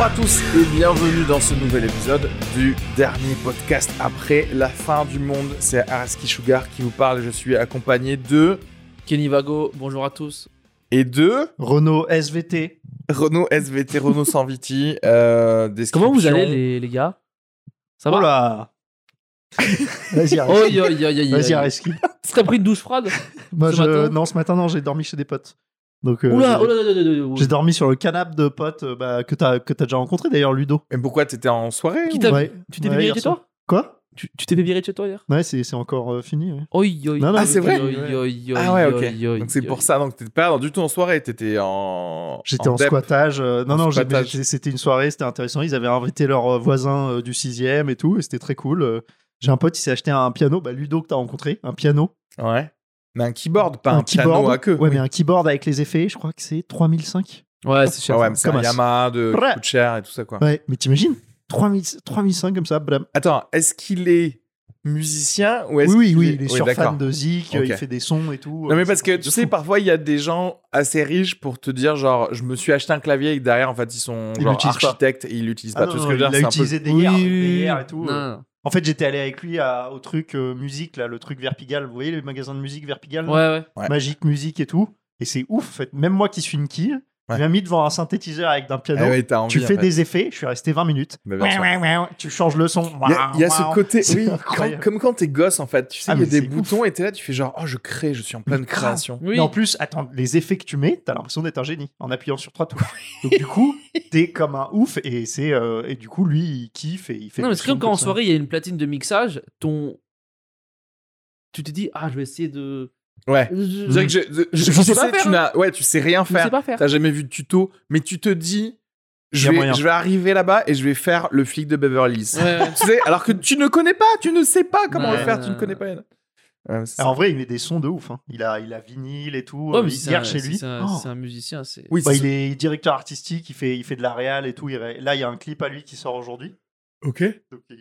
Bonjour à tous et bienvenue dans ce nouvel épisode du dernier podcast après la fin du monde. C'est Araski Sugar qui vous parle. Je suis accompagné de Kenny Vago, bonjour à tous. et de Renault SVT. Renault SVT, Renault sans Viti. Euh, Comment vous allez les, les gars? Ça va? Là Vas-y, Oh, yo, Vas-y. T'as pris une douche froide Moi, Ce je... matin? Non, ce matin, non, j'ai dormi chez des potes. Donc, euh, Oula, j'ai- oula, oula, oula, oula. j'ai dormi sur le canapé de potes euh, bah, que t'as que t'as déjà rencontré d'ailleurs, Ludo. Mais pourquoi t'étais en soirée Qui ou- t'a- Ouais. Tu t'es Ouais, hier de chez soir. toi Quoi? Tu tu t'es fait virer de chez toi hier? Ouais, c'est c'est encore euh, fini. ouais. Oi, oi, Non, non, oi, c'est vrai. oi, oi, oi, Ah ouais, oi, ok. oi, Donc c'est oi. pour ça. Donc t'étais pas du tout en soirée, t'étais en. J'étais en, dep. squattage. euh, non, En non, j'ai- squattage. j'ai- c'était une soirée, c'était intéressant. Ils avaient invité leurs euh, voisins euh, du 6ème et tout, et c'était très cool. Euh, J'ai un pote, il s'est aché un piano, bah, Ludo que t'as rencontré, un piano. Ouais. Mais un keyboard, pas un, piano keyboard. à queue. Ouais, Oui. mais un keyboard avec les effets, je crois que c'est 3005. Ouais, c'est Ah cher. ouais, ça. mais c'est un Comme un- Yamaha de Ouais. qui coûte cher et tout ça quoi. Ouais, mais t'imagines 3000 3005 comme ça, blam. Attends, est-ce qu'il est musicien ou est-ce Oui, oui, qu'il oui, est- il est Oui, sur fan de Zik, il fait des sons et tout. Non mais euh, parce que tu sais fou. parfois il y a des gens assez riches pour te dire genre je me suis acheté un clavier et que derrière en fait ils sont Ils genre l'utilisent pas. architectes et ils l'utilisent Ah pas non, tout ce que je veux il dire? a c'est un peu utilisé des oui, airs et tout. Euh. non. En fait, j'étais allé avec lui à- au truc euh, musique, là, le truc Verpigal. Vous voyez les magasins de musique Verpigal ouais. Ouais. Magique musique et tout. Et c'est ouf, en fait. Même moi qui suis une quille, Ouais. il m'a mis devant un synthétiseur avec d'un piano. Ah ouais, envie, tu fais fait. des effets, je suis resté 20 minutes. Bah. Tu changes le son. Il y a, il y a ce côté, oui, quand- comme quand t'es gosse en fait, tu sais, Ah, il y a des boutons et t'es là, tu fais genre, oh je crée, je suis en pleine grave. création. Oui. Et en plus, attends, les effets que tu mets, t'as l'impression d'être un génie en appuyant sur trois touches. Donc du coup, t'es comme un ouf et c'est euh, et du coup lui il kiffe et il fait. Non, mais c'est comme quand en soirée il y a une platine de mixage, ton. Tu te dis, ah, je vais essayer de. Ouais. Je, C'est vrai que je, je, Je je sais sais, pas faire, tu hein. n'as, ouais, tu sais rien je sais faire. pas faire. T'as jamais vu de tuto, mais tu te dis, je a vais, je vais arriver là-bas et je vais faire le flic de Beverly Hills. Ouais, tu sais, alors que tu ne connais pas, tu ne sais pas comment Ouais, le faire, tu ne connais pas. Ouais, en vrai, il met des sons de ouf. hein. Il a il a vinyle et tout. Mais il un, chez lui. c'est un, Oh. un musicien, c'est. Oui, Bah, il est directeur artistique, il fait, il fait de la réal et tout. il Là, il y a un clip à lui qui sort aujourd'hui. Ok.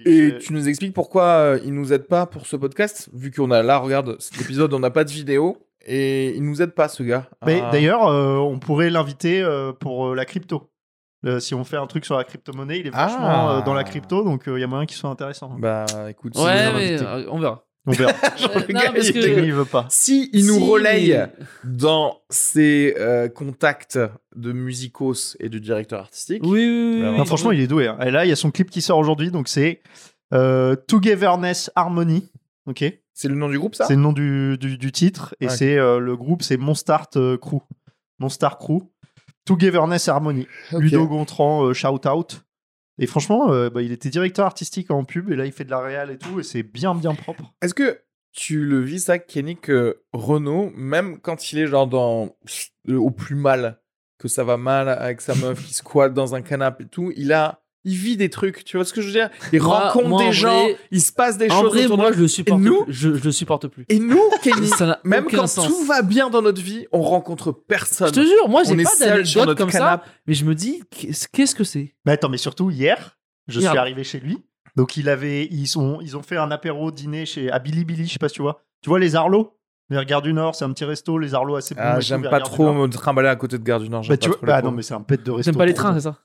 Et tu nous expliques pourquoi euh, il nous aide pas pour ce podcast, vu qu'on a là, regarde, cet épisode, on n'a pas de vidéo et il nous aide pas, ce gars. Mais Ah. d'ailleurs, euh, on pourrait l'inviter euh, pour euh, la crypto. Si on fait un truc sur la crypto-monnaie, il est Ah. vachement euh, dans la crypto, donc euh, il y a moyen qu'il soit intéressant. Bah, écoute, si Ouais, vous mais invitez- euh, on verra. On verra. Genre, le non, gars, parce il que- était- il veut pas. Si il nous Si, relaye mais- dans ses euh, contacts de musicos et de directeur artistique, Oui, oui, oui. Non, oui. Non, franchement, il est doué. hein. Et là, il y a son clip qui sort aujourd'hui, donc c'est euh, Togetherness Harmony. Ok, c'est le nom du groupe, ça? C'est le nom du, du, du titre et c'est euh, le groupe, c'est Monstart euh, Crew, Monstar Crew. Togetherness Harmony. Ok. Ludo Gontran, euh, shout out. Et franchement, euh, bah, il était directeur artistique en pub et là, il fait de la réal et tout et c'est bien, bien propre. Est-ce que tu le vis, ça, Kenny, que Renault, même quand il est genre dans au plus mal, que ça va mal avec sa meuf qui squatte dans un canapé et tout, il a. Il vit des trucs, tu vois ce que je veux dire? Il Moi- rencontre moi, des gens, vrai- il se passe des En choses vrai, autour moi, je le supporte nous plus. Je, je le supporte plus. Et nous, Kenny, Ça n'a même quand sens. tout va bien dans notre vie, on rencontre personne. Je te jure, moi, j'ai pas d'anecdote notre comme ça, canapé. mais je me dis, qu'est-ce qu'est-ce que c'est? Mais attends, mais surtout hier, je suis arrivé chez lui. Donc il avait, ils sont, ils ont fait un apéro dîner chez à Billy Billy, je sais pas si tu vois. Tu vois les Arlos, les Gare du Nord, c'est un petit resto, les Arlos assez. Ah, et j'aime pas trop me trimballer à côté de Gare du Nord. j'aime Bah, pas vois, trop les bah, non mais c'est un de resto. T'aimes pas les trop trains, c'est ça?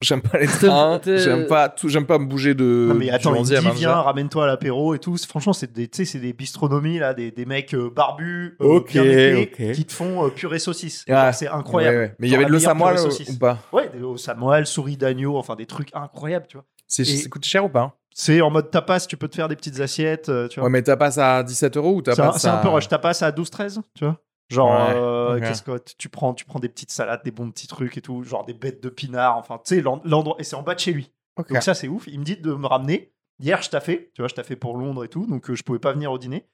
J'aime pas les trains, j'aime pas tout, j'aime pas me bouger de. Non mais attends, il me 11e, dit hein, viens, ramène-toi à l'apéro et tout. Franchement, c'est des, tu sais, c'est des bistronomies là, des, des mecs euh, barbus, euh, bien épais, qui te font euh, purée saucisse. Ah, c'est incroyable. Ouais, ouais. Mais il y avait de l'eau samoile purée ou pas Ouais, des au samoal, souris d'agneau, enfin des trucs incroyables, tu vois. C'est Et- ça coûte cher ou pas C'est en mode tapas, tu peux te faire des petites assiettes, euh, tu vois. Ouais, mais t'as pas à 17 euros ou t'as C'est un, c'est un peu rush. T'as pas ça à 12-13, tu vois Genre, Ouais, euh, qu'est-ce que tu prends, tu prends des petites salades, des bons petits trucs et tout, genre des bêtes de pinard, enfin, tu sais, l'en- l'endroit. Et c'est en bas de chez lui. Ok. Donc ça, c'est ouf. Il me dit de me ramener. Hier, je taffais, tu vois, je taffais pour Londres et tout, donc euh, je pouvais pas venir au dîner.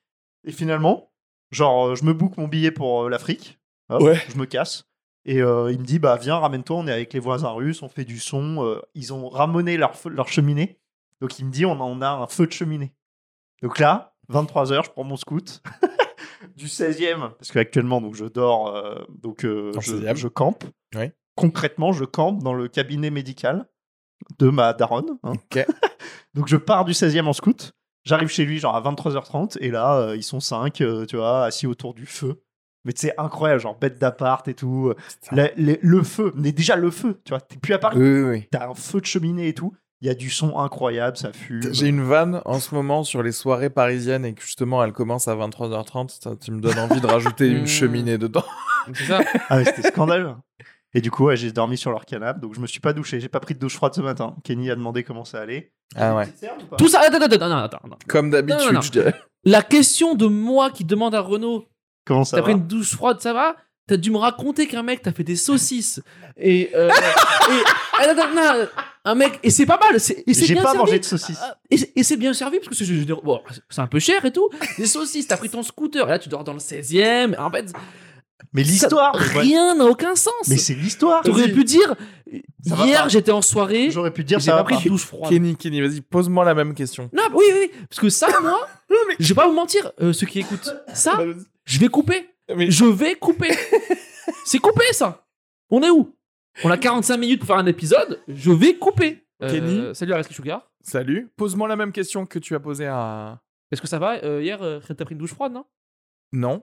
Et finalement, genre, euh, je me book mon billet pour euh, l'Afrique. Ouais. Je me casse. Et euh, il me dit, bah viens, ramène-toi, on est avec les voisins russes, on fait du son. euh, ils ont ramené leur, feu- leur cheminée. Donc il me dit, on en a un feu de cheminée. Donc là, 23h, je prends mon scout. du 16e, parce qu'actuellement, donc je dors, euh, donc euh, le je, 16e. je campe. Oui. Concrètement, je campe dans le cabinet médical de ma daronne. hein. Donc je pars du 16e en scout. J'arrive chez lui genre à 23h30 et là euh, ils sont 5 tu vois assis autour du feu Mais c'est incroyable, genre bête d'appart et tout. Les- le feu, mais déjà le feu, tu vois. T'es plus à Paris, Oui, oui, oui. t'as un feu de cheminée et tout. Il y a du son incroyable, ça fume. J'ai une vanne en ce moment sur les soirées parisiennes et que justement elle commence à 23h30. Ça, tu me donnes envie de rajouter une Mm. cheminée dedans. C'est ça. Ah ouais, c'était scandaleux. Et du coup, ouais, j'ai dormi sur leur canapé, donc je me suis pas douché. J'ai pas pris de douche froide ce matin. Kenny a demandé comment ça allait. Ah ouais. Tout ça. Attends, attends, attends, attends, attends. Comme d'habitude, je dirais. La question de moi qui demande à Renaud Comment ça T'as va? pris une douche froide, ça va? T'as dû me raconter qu'un mec t'a fait des saucisses et, euh, et ah, non, non, non, un mec et c'est pas mal. c'est- J'ai pas servi. mangé de saucisses. Ah, Et c'est- bien servi parce que c'est bon, c'est un peu cher et tout. Des saucisses, t'as pris ton scooter et là tu dors dans le 16e. En fait, Mais l'histoire, mais rien n'a aucun sens. Mais c'est l'histoire. T'aurais pu dire Ça hier j'étais en soirée, J'aurais pu dire j'ai ça pas pris de douche froide. Kenny, Kenny, vas-y, pose-moi la même question. Non, oui, oui, oui, parce que ça, moi, je vais pas vous mentir, euh, ceux qui écoutent, ça, je vais couper. Mais Je vais couper. C'est coupé, ça. On est où? On a 45 minutes pour faire un épisode. Je vais couper. Euh, Kenny Salut Arrête Sugar. salut, pose-moi la même question que tu as posée à. Est-ce que ça va Euh, Hier, euh, t'as pris une douche froide, non? Non,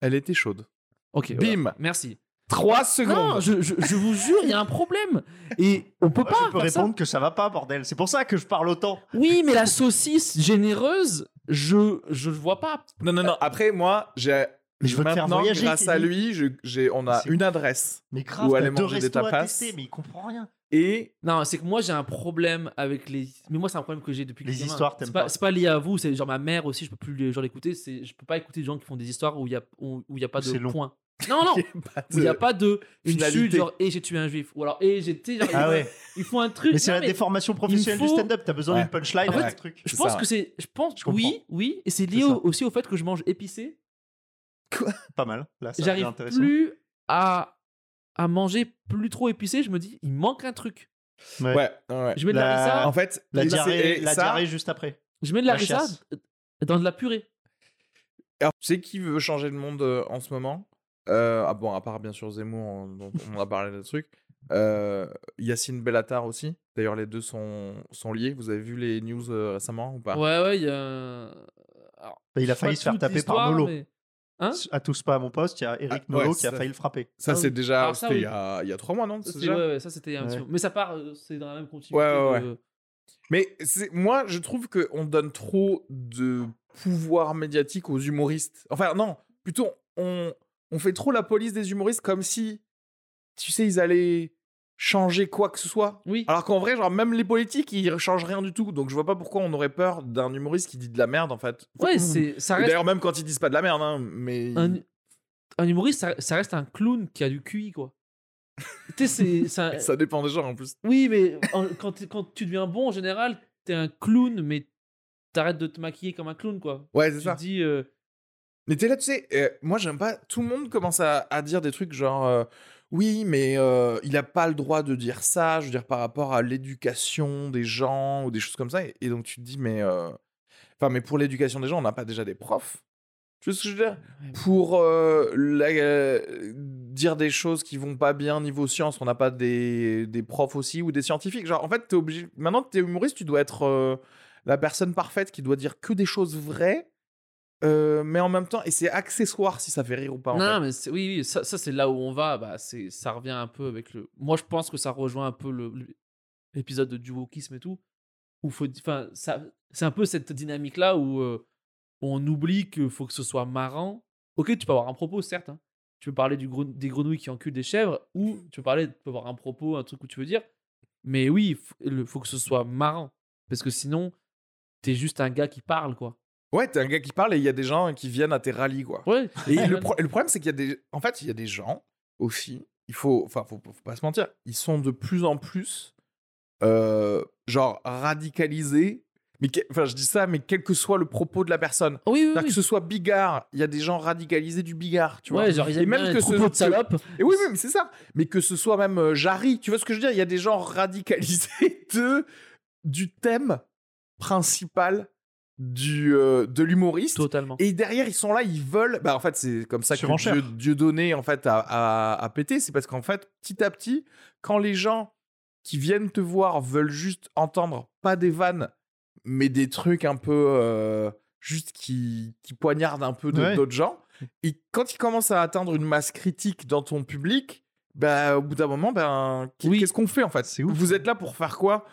elle était chaude. Ok. Bim. voilà. Merci. 3 secondes. Non, je, je- je vous jure, il y a un problème. Et on peut pas. je peux ça. répondre que ça va pas, bordel. C'est pour ça que je parle autant. Oui, mais la saucisse généreuse, je je vois pas. Non, non, non. Après, moi, j'ai. Mais je veux te faire Maintenant, voyager, grâce à lui, je- j'ai, on a C'est- une adresse. Mais grave, t'as aller deux manger des tapas. tester, mais il comprend rien. Et Non, c'est que moi j'ai un problème avec les. Mais moi c'est un problème que j'ai depuis que Les je suis gamin. histoires, t'aimes C'est pas, pas. c'est pas lié à vous, c'est genre ma mère aussi, je peux plus les gens l'écouter. C'est, je peux pas écouter des gens qui font des histoires où il y a où où il y a pas de point. Non non, il y a pas où il y a de- une chute genre et j'ai tué un juif ou alors et j'ai tu sais, genre, Ah ils, ouais. ils font un truc. Mais c'est la mais déformation professionnelle du stand-up. T'as besoin Ouais. d'une punchline, En fait, un truc. Je C'est pense ça, que c'est, je pense Je oui oui et c'est lié C'est ça. au- aussi au fait que je mange épicé. Pas mal. Là, J'arrive plus à à manger plus trop épicé. Je me dis il manque un truc. Ouais. Ouais, ouais. Je mets de La- la harissa, En fait, La diarrhée, la ça- diarrhée juste après. je mets de la la dans de la purée. Alors, tu sais qui veut changer le monde euh, en ce moment? Euh, Ah bon, à part bien sûr Zemmour, on, dont on a parlé de trucs. Euh, Yacine Bellatar aussi. D'ailleurs, les deux sont, sont liés. Vous avez vu les news euh, récemment ou pas? Ouais, ouais, il y a. Alors, Bah, il a failli se faire taper par Nolo. mais- Hein À tous pas à mon poste, il y a Eric Ah, Nolo ouais, qui a failli le frapper. Ça, Ah c'est oui. déjà. Ça, oui. il, y a, il y a trois mois, non Ça, déjà ouais, ouais, ça c'était un petit Ouais. peu- Mais ça part, euh, c'est dans la même continuité. Ouais, ouais, de- Mais moi, je trouve qu'on donne trop de pouvoir médiatique aux humoristes. Enfin, non, plutôt, on, on fait trop la police des humoristes comme si, tu sais, ils allaient changer quoi que ce soit. Oui. Alors qu'en vrai, genre, même les politiques, ils changent rien du tout. Donc, je vois pas pourquoi on aurait peur d'un humoriste qui dit de la merde, en fait. Ouais, Ou- c'est, ça et reste D'ailleurs, même quand ils disent pas de la merde, hein, mais. un, un humoriste, ça, ça reste un clown qui a du QI, quoi. tu sais, c'est, un- Ça dépend des gens, en plus. Oui, mais en- quand, quand tu deviens bon, en général, t'es un clown, mais t'arrêtes de te maquiller comme un clown, quoi. Ouais, c'est Tu ça. te dis. euh, Mais t'es là, tu sais, euh, moi j'aime pas. Tout le monde commence à, à dire des trucs genre euh, oui, mais euh, il a pas le droit de dire ça, je veux dire, par rapport à l'éducation des gens ou des choses comme ça. Et, et donc tu te dis, mais. euh, Enfin, mais pour l'éducation des gens, on n'a pas déjà des profs Tu vois ce que je veux dire? Pour euh, la- dire des choses qui vont pas bien niveau science, on n'a pas des, des profs aussi ou des scientifiques. Genre, en fait, t'es obligé. Maintenant que t'es humoriste, tu dois être la personne parfaite qui doit dire que des choses vraies. Euh, mais en même temps, et c'est accessoire si ça fait rire ou pas. en Non, fait. mais c'est- oui, oui, ça, ça, c'est là où on va. Bah, c'est, ça revient un peu avec le. Moi, je pense que ça rejoint un peu le, l'épisode de du wokisme et tout. Où faut, enfin, ça, c'est un peu cette dynamique-là où euh, on oublie qu'il faut que ce soit marrant. Ok, tu peux avoir un propos, certes. hein. Tu peux parler du des grenouilles qui enculent des chèvres, ou tu peux parler, tu peux avoir un propos, un truc où tu veux dire. Mais oui, il faut, il faut que ce soit marrant. Parce que sinon, t'es juste un gars qui parle, quoi. Ouais, t'es un gars qui parle et il y a des gens qui viennent à tes rallyes, quoi. Ouais. Et le, pro- le problème, c'est qu'il y a des. En fait, il y a des gens aussi. Il faut. Enfin, faut, faut pas se mentir. Ils sont de plus en plus. euh, genre radicalisés. Mais que- enfin, je dis ça, mais quel que soit le propos de la personne. Oui, oui. Que ce soit bigard, il y a des gens radicalisés du bigard, tu vois. Ouais, genre, ils Et même que ce- de salopes. Et oui, oui, mais c'est ça. Mais que ce soit même euh, Jarry, tu vois ce que je veux dire? Il y a des gens radicalisés de, du thème principal du, euh, de l'humoriste. Totalement. Et derrière, ils sont là, ils veulent. Bah, en fait, c'est comme ça que. Dieu, Dieu donné en fait à, à, à péter. C'est parce qu'en fait, petit à petit, quand les gens qui viennent te voir veulent juste entendre pas des vannes, mais des trucs un peu euh, juste qui, qui poignardent un peu Ouais. d'autres gens, Et quand il commence à atteindre une masse critique dans ton public, bah, au bout d'un moment, ben, Oui. qu'est-ce qu'on fait en fait? C'est. Vous êtes là pour faire quoi?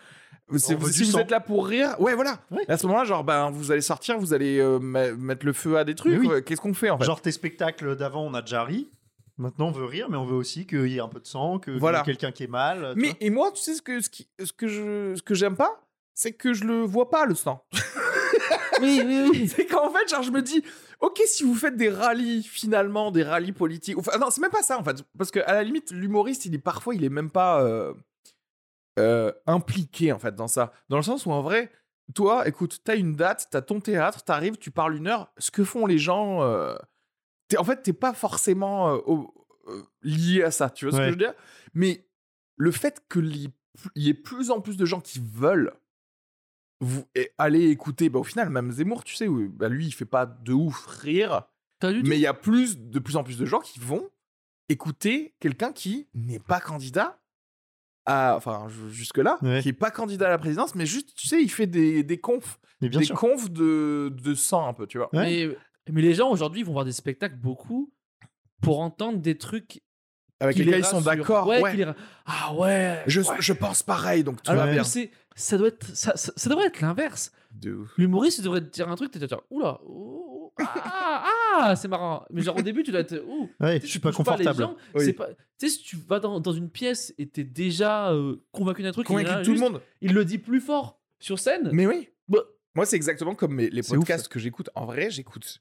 Si vous sang. êtes là pour rire, ouais, voilà. Ouais. À ce moment-là, genre, ben, vous allez sortir, vous allez euh, me- mettre le feu à des trucs. Oui. ouais, Qu'est-ce qu'on fait en fait? Genre tes spectacles d'avant, on a déjà ri. Maintenant, on veut rire, mais on veut aussi qu'il y ait un peu de sang, que Voilà. qu'il y ait quelqu'un qui est mal. Mais vois. et moi, tu sais ce que ce, qui, ce que je ce que j'aime pas, c'est que je le vois pas le sang. Oui, oui, oui. c'est qu'en fait, genre, je me dis, ok, si vous faites des rallyes, finalement, des rallyes politiques, enfin, non, c'est même pas ça, en fait, parce que à la limite, l'humoriste, il est parfois, il est même pas euh, euh, impliqué, en fait, dans ça. Dans le sens où, en vrai, toi, écoute, t'as une date, t'as ton théâtre, t'arrives, tu parles une heure, ce que font les gens, euh, en fait, t'es pas forcément euh, au- lié à ça, tu vois ce que je veux dire? Mais le fait qu'il y il y ait plus en plus de gens qui veulent vous aller écouter, bah, au final, même Zemmour, tu sais, où, bah, lui, il fait pas de ouf rire, mais il y a plus, de plus en plus de gens qui vont écouter quelqu'un qui n'est pas candidat à, enfin, ju- jusque-là, Ouais. qui est pas candidat à la présidence, mais juste, tu sais, il fait des, des confs, Mais bien des sûr. confs de, de sang un peu, tu vois. Ouais. Mais, mais les gens aujourd'hui vont voir des spectacles beaucoup pour entendre des trucs Avec qui lesquels les ils sont d'accord. Ouais, Ouais, les Ah ouais. Je, ouais. je pense pareil, donc tout Alors va Ouais. bien. c'est, ça doit être, ça, ça, ça devrait être l'inverse. L'humoriste, devrait te dire un truc, t'es genre, oula, oh, ah, ah, c'est marrant. Mais genre au début, tu dois être, ouh. Ouais, je suis pas confortable. Oui. c'est pas- Tu sais, si tu vas dans, dans une pièce et t'es déjà euh, convaincu d'un truc, il Convaincu un tout le monde. il le dit plus fort sur scène. Mais oui. Bah, Moi, c'est exactement comme mes- les ouf, podcasts que j'écoute. En vrai, j'écoute.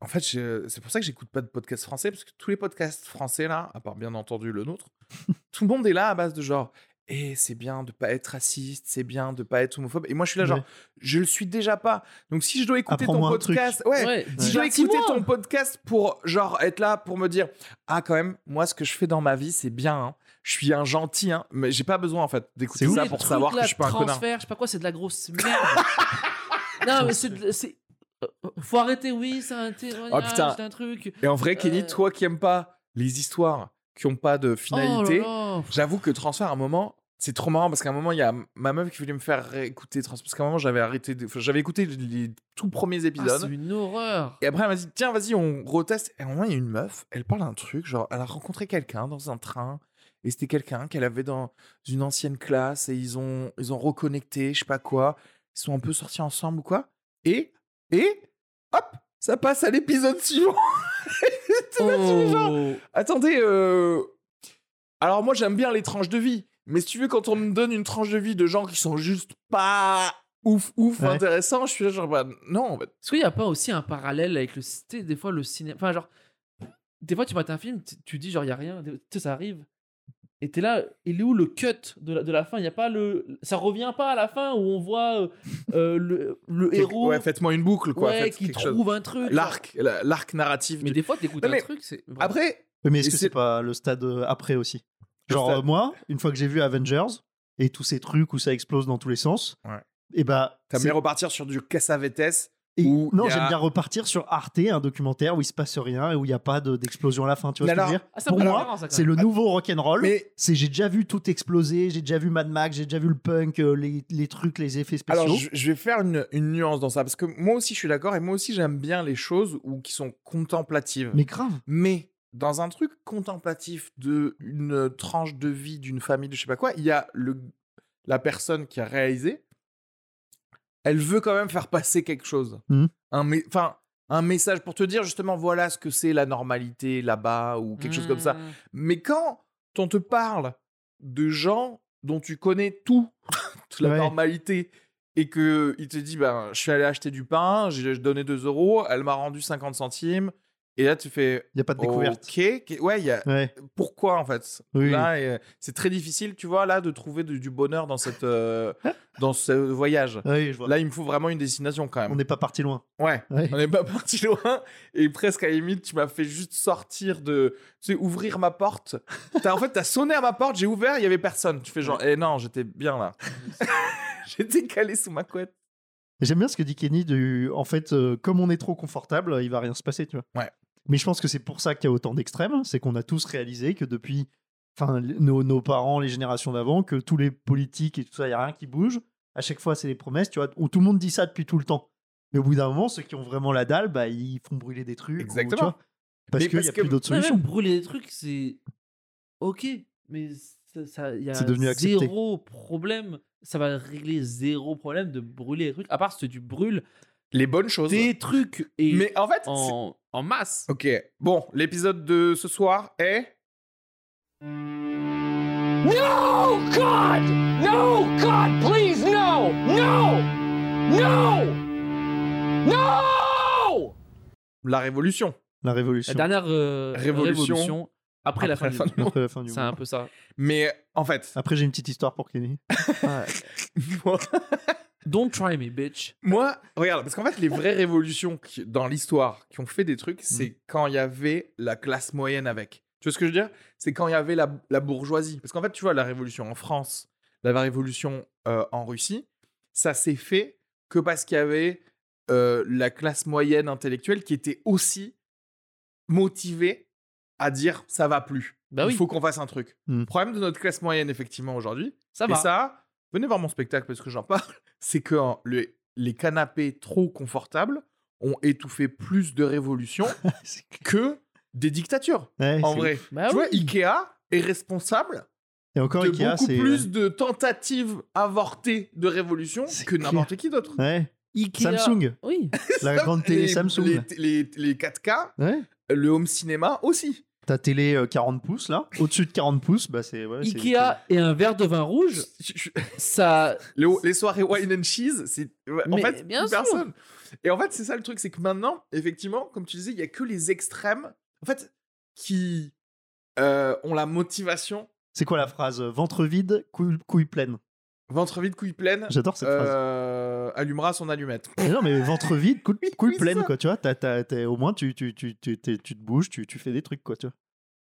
En fait, c'est pour ça que j'écoute pas de podcasts français, parce que tous les podcasts français, là, à part bien entendu le nôtre, tout le monde est là à base de genre. Et c'est bien de pas être raciste, c'est bien de pas être homophobe. Et moi, je suis là, genre, Ouais. je le suis déjà pas. Donc, si je dois écouter ton podcast, ouais, ouais, si je dois écouter ton podcast pour, genre, être là pour me dire, ah, quand même, moi, ce que je fais dans ma vie, c'est bien, hein. Je suis un gentil, hein. Mais j'ai pas besoin, en fait, d'écouter ça pour savoir que je suis pas un connard. je sais pas quoi, c'est de la grosse merde. non, mais c'est. euh, Faut arrêter, oui, c'est un témoignage, Oh, putain. c'est un truc. Et en vrai, Kenny, Euh. toi qui aimes pas les histoires qui ont pas de finalité, Oh là. j'avoue que Transfert, à un moment, c'est trop marrant parce qu'à un moment, il y a ma meuf qui voulait me faire écouter. Parce qu'à un moment, j'avais arrêté, de- enfin, j'avais écouté les tout premiers Ah, épisodes. c'est une horreur. et après, elle m'a dit, tiens, vas-y, on reteste. Et à un moment, il y a une meuf, elle parle d'un truc, genre, elle a rencontré quelqu'un dans un train. Et c'était quelqu'un qu'elle avait dans une ancienne classe et ils ont, ils ont reconnecté, je sais pas quoi. Ils sont un peu sortis ensemble ou quoi. Et, et, hop, ça passe à l'épisode suivant. Fais genre, Oh. Attendez, euh... alors moi j'aime bien les tranches de vie, mais si tu veux, quand on me donne une tranche de vie de gens qui sont juste pas ouf, ouf, Ouais. intéressants, je suis là genre, bah non, en fait. Est-ce qu'il n'y a pas aussi un parallèle avec le. Tu sais, des fois, le cinéma. Enfin, genre. Des fois, tu mates un film, tu- dis, genre, il n'y a rien. Tu sais, ça arrive. Et t'es là, il est où le cut de la, de la fin? Il y a pas le. Ça revient pas à la fin où on voit euh, euh, le, le héros Ouais, faites-moi une boucle, quoi. ouais, qui chose. trouve un truc. L'arc, la- l'arc narratif. Mais du- des fois, t'écoutes un mais truc, c'est. Après, Mais est-ce que c'est- c'est pas le stade euh, après aussi? Genre, euh, moi, une fois que j'ai vu Avengers et tous ces trucs où ça explose dans tous les sens, Ouais. et bah. t'aimes c'est- bien repartir sur du Cassavetes. et- où non, a- j'aime bien repartir sur Arte, un documentaire où il se passe rien et où il n'y a pas de- d'explosion à la fin. Tu vois Mais ce que je veux dire? Ah, Pour moi, c'est le nouveau rock'n'roll. Mais C'est j'ai déjà vu tout exploser, j'ai déjà vu Mad Max, j'ai déjà vu le punk, euh, les, les trucs, les effets spéciaux. alors, je, je vais faire une, une nuance dans ça, parce que moi aussi je suis d'accord, et moi aussi j'aime bien les choses où, qui sont contemplatives. Mais grave. Mais dans un truc contemplatif de une tranche de vie d'une famille de je sais pas quoi, il y a le la personne qui a réalisé. Elle veut quand même faire passer quelque chose. Mhm. Un enfin un message pour te dire justement voilà ce que c'est la normalité là-bas ou quelque chose comme ça. Mmh. Mais quand on te parle de gens dont tu connais tout, toute la Ouais. normalité, et que il te dit, ben, je suis allé acheter du pain, j'ai donné 2 euros, elle m'a rendu 50 centimes, et là tu fais, Il n'y a pas de découverte. ok, ouais, y a, Ouais. pourquoi en fait? Oui. Là, euh, c'est très difficile, tu vois, là, de trouver du, du bonheur dans cette, euh, dans ce voyage. Oui, je vois. Là, il me faut vraiment une destination quand même. On n'est pas parti loin. Ouais, Ouais. on n'est pas parti loin. Et presque à la limite, tu m'as fait juste sortir de. Tu sais, ouvrir ma porte. T'as, en fait, t'as sonné à ma porte, j'ai ouvert, il y avait personne. Tu fais genre, eh non, j'étais bien là. j'étais calé sous ma couette. J'aime bien ce que dit Kenny du en fait euh, comme on est trop confortable, il va rien se passer, tu vois. Ouais. Mais je pense que c'est pour ça qu'il y a autant d'extrêmes, c'est qu'on a tous réalisé que depuis enfin nos, nos parents, les générations d'avant que tous les politiques et tout ça, il y a rien qui bouge. À chaque fois, c'est les promesses, tu vois. Où tout le monde dit ça depuis tout le temps. Mais au bout d'un moment, ceux qui ont vraiment la dalle, bah ils font brûler des trucs. ou, tu Exactement. vois. Parce qu'il n'y a que- plus d'autres solutions. même brûler des trucs, c'est ok, mais ça, ça- y a C'est devenu accepté. zéro problème. Ça va régler zéro problème de brûler des trucs. À part si tu brûles Les bonnes choses. des trucs et Mais en fait, c'est- en, en masse. ok. Bon, l'épisode de ce soir est. No, God! No, God, please, no! No! No! No! La révolution. La La révolution. dernière euh, Révolution. révolution, après, la fin, du monde. Après la fin du C'est monde. un peu ça. Mais en fait, Après, j'ai une petite histoire pour Kenny. Don't try me, bitch. moi, regarde, parce qu'en fait, les vraies révolutions qui- dans l'histoire qui ont fait des trucs, c'est quand il y avait la classe moyenne avec. Tu vois ce que je veux dire? C'est quand il y avait la, la bourgeoisie. Parce qu'en fait, tu vois, la révolution en France, la révolution euh, en Russie, ça s'est fait que parce qu'il y avait euh, la classe moyenne intellectuelle qui était aussi motivée à dire ça va plus. Bah Il oui, faut qu'on fasse un truc. Hmm. Problème de notre classe moyenne, effectivement, aujourd'hui, ça et va. ça, venez voir mon spectacle parce que j'en parle, c'est que hein, le- les canapés trop confortables ont étouffé plus de révolutions que des dictatures, Ouais, en vrai. Bah tu oui. vois, Ikea est responsable Et encore, de Ikea, beaucoup c'est. plus de tentatives avortées de révolution C'est que n'importe qui d'autre. Ouais. Ikea. Samsung. Oui. La grande télé les, Samsung. Les, les- les 4K, Ouais. le home cinéma aussi. Ta télé euh, 40 pouces, là. Au-dessus de 40 pouces, bah c'est. Ouais, c'est- Ikea et un verre de vin rouge, ça. Les, les soirées wine and cheese, c'est ouais, en Mais fait bien plus sûr. personne. Et en fait, c'est ça le truc, c'est que maintenant, effectivement, comme tu disais, il y a que les extrêmes, en fait, qui euh, ont la motivation C'est quoi la phrase? Ventre vide, couille, couille pleine. Ventre vide, couille pleine, J'adore cette phrase. euh, allumera son allumette. Mais non, mais ventre vide, couille, Oui, couille oui, pleine, quoi. Tu vois, t'as- t'as- t'as- au moins, tu, tu, tu, tu, te bouges, tu, tu fais des trucs, quoi. Tu vois.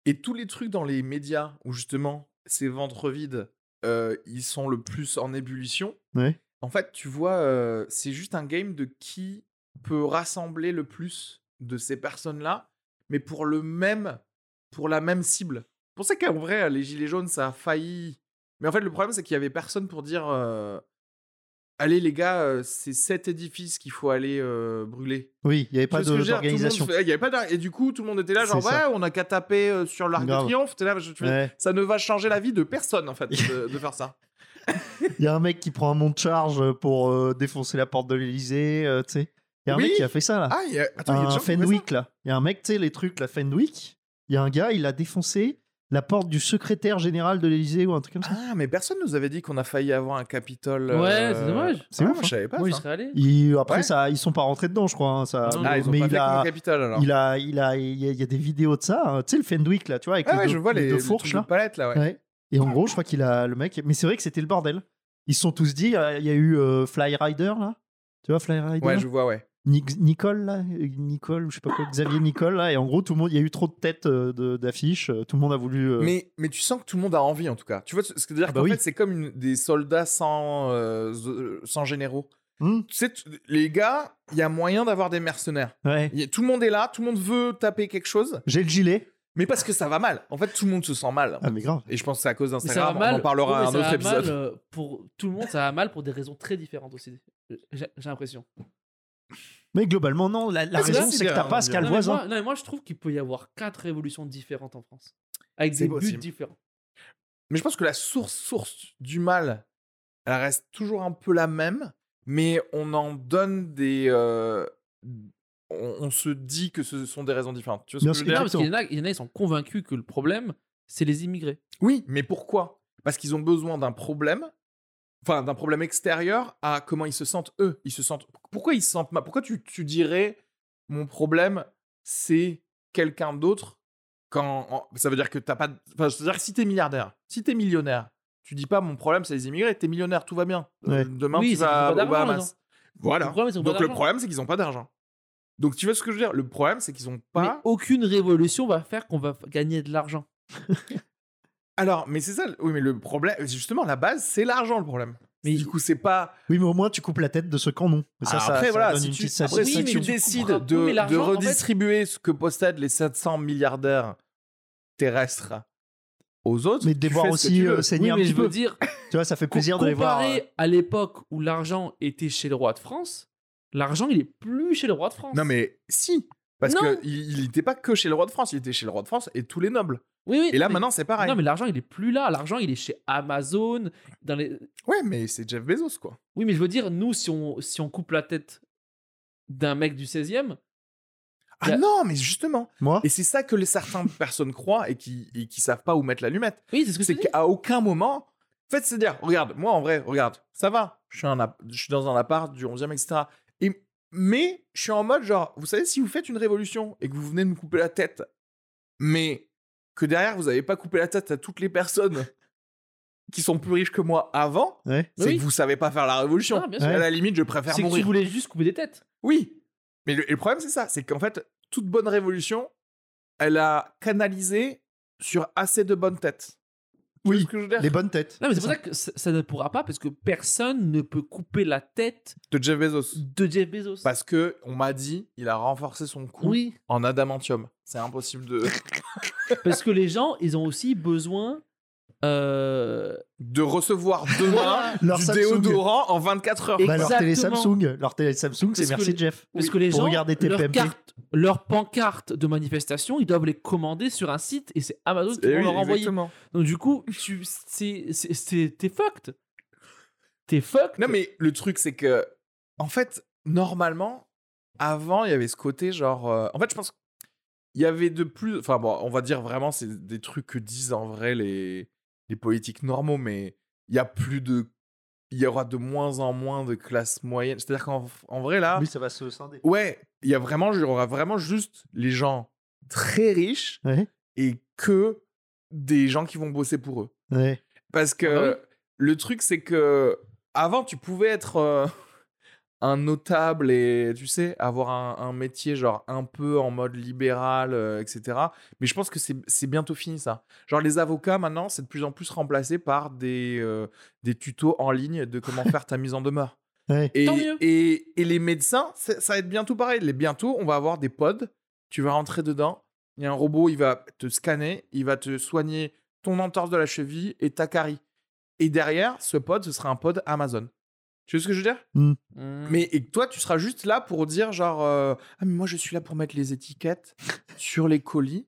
Et tous les trucs dans les médias où justement ces ventres vides, euh, ils sont le plus en ébullition. Ouais. En fait, tu vois, euh, c'est juste un game de qui peut rassembler le plus de ces personnes-là, mais pour le même, pour la même cible. C'est pour ça qu'en vrai, les gilets jaunes, ça a failli. Mais en fait, le problème, c'est qu'il y avait personne pour dire, euh, allez les gars, euh, c'est cet édifice qu'il faut aller euh, brûler. Oui, il n'y avait pas d'organisation. Et du coup, tout le monde était là, genre, ouais, on a qu'à taper sur l'Arc de. Triomphe. T'es là, je- tu fais, Ouais. Ça ne va changer la vie de personne, en fait, de, de faire ça. Il y a un mec qui prend un monte charge pour défoncer la porte de l'Elysée, tu sais. Il y a un Oui. mec qui a fait ça, là. Ah, il y a... Attends, il y a un Fenwick, là. Il y a un mec, tu sais, les trucs, la Fenwick. Il y a un gars, il a défoncé la porte du secrétaire général de l'Elysée ou un truc comme ça. Ah, mais personne nous avait dit qu'on a failli avoir un Capitole. Ouais, euh, c'est dommage. C'est ah, ouf, hein. je savais pas Moi, il ça. serait allé. Il- après, Ouais. ça, ils sont pas rentrés dedans, je crois. hein, ça, Non, Ah, ils ont mais pas il fait a, le Capitole alors. il a, il a, il y a, il y a des vidéos de ça. hein. Tu sais, le Fenwick, là, tu vois, avec Ah les, ouais, deux, je vois les, les deux fourches, là. palette là, ouais. Ouais. Et en gros, je crois qu'il a le mec. Mais c'est vrai que c'était le bordel. Ils se sont tous dit, euh, il y a eu euh, Fly Rider là. Tu vois Fly Rider? Ouais, je vois, ouais. Nic- Nicole là, Nicole je sais pas quoi, Xavier Nicole là. Et en gros, tout le monde, il y a eu trop de têtes euh, de- d'affiches. euh, Tout le monde a voulu. euh, Mais, mais tu sens que tout le monde a envie en tout cas. Tu vois ce ce que veut dire Ah bah qu'en oui. fait, c'est comme une- des soldats sans, euh, sans généraux. hmm, Tu sais, les gars, il y a moyen d'avoir des mercenaires. ouais. Il y a- tout le monde est là, tout le monde veut taper quelque chose, J'ai le gilet. mais parce que ça va mal. En fait, tout le monde se sent mal. Ah mais grave. Et je pense que c'est à cause Mais ça va d'Instagram. mal. On en parlera à un ça autre va épisode. mal, pour tout le monde, ça va mal pour des raisons très différentes aussi. J'ai l'impression. Mais globalement, non. La, raison, c'est que t'as pas ce qu'a le voisin. moi, non, mais moi, je trouve qu'il peut y avoir quatre révolutions différentes en France. Avec des buts possible. différents. Mais je pense que la source, source du mal, elle reste toujours un peu la même, mais on en donne des. euh, on, on se dit que ce sont des raisons différentes. Tu vois ce Bien que je sûr. veux dire? Non, parce qu'il y en a, il y en a, ils sont convaincus que le problème, c'est les immigrés. Oui, mais pourquoi? Parce qu'ils ont besoin d'un problème, enfin d'un problème extérieur à comment ils se sentent eux. Ils se sentent. Pourquoi ils se sentent mal? Pourquoi tu, tu dirais mon problème c'est quelqu'un d'autre quand ça veut dire que t'as pas. de- Enfin, c'est-à-dire que si t'es milliardaire, si t'es millionnaire, tu dis pas mon problème c'est les immigrés. T'es millionnaire, tout va bien. Euh, Ouais. Demain Oui, tu vas aux Bahamas. Voilà. Le Donc le problème c'est qu'ils ont pas d'argent. Donc tu vois ce que je veux dire? Le problème c'est qu'ils ont Mais pas. aucune révolution va faire qu'on va gagner de l'argent. Alors, mais c'est ça. Oui, mais le problème, justement, la base c'est l'argent le problème. Mais- du coup, c'est pas. Oui, mais au moins, tu coupes la tête de ce canon. Mais ça, après, ça voilà, donne si une tu, après, si tu Oui, mais tu décides comprends. de, Oui, mais de l'argent, en fait- redistribuer ce que possèdent les 700 milliardaires terrestres aux autres, Mais de voir aussi euh, saigner Oui, un mais petit je veux peu. dire, Tu vois, ça fait plaisir de les voir. euh, comparé à l'époque où l'argent était chez le roi de France, l'argent, il est plus chez le roi de France. Non, mais si. Parce qu'il n'était pas que chez le roi de France, il était chez le roi de France et tous les nobles. Oui, oui. Et là, mais- maintenant, c'est pareil. Non, mais l'argent, il est plus là. L'argent, il est chez Amazon. Dans les... Ouais, mais c'est Jeff Bezos, quoi. Oui, mais je veux dire, nous, si on, si on coupe la tête d'un mec du 16e, Ah non, mais justement. Moi? Et c'est ça que les certaines personnes croient et qui, et qui savent pas où mettre l'allumette. oui, c'est ce que C'est qu'à aucun moment. En fait, c'est dire, regarde, moi en vrai, regarde, ça va. Je suis, un app- je suis dans un appart du 11e, etc. Et, mais je suis en mode genre, vous savez, si vous faites une révolution et que vous venez de me couper la tête, mais que derrière vous n'avez pas coupé la tête à toutes les personnes qui sont plus riches que moi avant, Ouais. c'est Oui. que vous savez pas faire la révolution. Ah, bien sûr. À la limite, je préfère C'est que tu mourir. voulais juste couper des têtes. Oui. Mais le, le problème, c'est ça. C'est qu'en fait, toute bonne révolution, elle a canalisé sur assez de bonnes têtes. Oui, ce que je veux dire Les bonnes têtes. Non, mais c'est pour ça que ça, ça ne pourra pas, parce que personne ne peut couper la tête De Jeff Bezos. de Jeff Bezos. Parce que on m'a dit, il a renforcé son oui, en adamantium. C'est impossible de, parce que les gens, ils ont aussi besoin. Euh, de recevoir demain Leur du Samsung. déodorant en 24 heures. Bah, leur télé. Samsung, leur télé Samsung, c'est merci les- Jeff. Parce Oui, que les pour gens, regarder leurs PMP. cartes, leurs pancartes de manifestation, ils doivent les commander sur un site et c'est Amazon qui Eh va oui, leur envoyer. exactement. Donc du coup, tu, c'est, t'es fucked. T'es fucked. Non, mais le truc, c'est que, en fait, normalement, avant, il y avait ce côté genre. euh, En fait, je pense qu'il y avait de plus. Enfin, bon, on va dire vraiment, c'est des trucs que disent en vrai les, les politiques normaux, mais il y a plus de. Il y aura de moins en moins de classes moyennes. C'est-à-dire qu'en en vrai, là. Oui, ça va se scinder. Ouais, il y a vraiment, il y aura vraiment juste les gens très riches Ouais. et que des gens qui vont bosser pour eux. Ouais. Parce que Ah bah le truc, c'est que avant, tu pouvais être euh, un notable et, tu sais, avoir un, un métier genre un peu en mode libéral, euh, etc. Mais je pense que c'est c'est bientôt fini, ça. Genre, les avocats, maintenant, c'est de plus en plus remplacé par des, euh, des tutos en ligne de comment faire ta mise en demeure. Ouais. Et, et, et les médecins, ça va être bientôt pareil. Les, bientôt, on va avoir des pods. Tu vas rentrer dedans. Il y a un robot, il va te scanner. Il va te soigner ton entorse de la cheville et ta carie. Et derrière, ce pod, ce sera un pod Amazon. Tu vois ce que je veux dire? Mm. Mais et toi, tu seras juste là pour dire genre euh, ah mais moi je suis là pour mettre les étiquettes sur les colis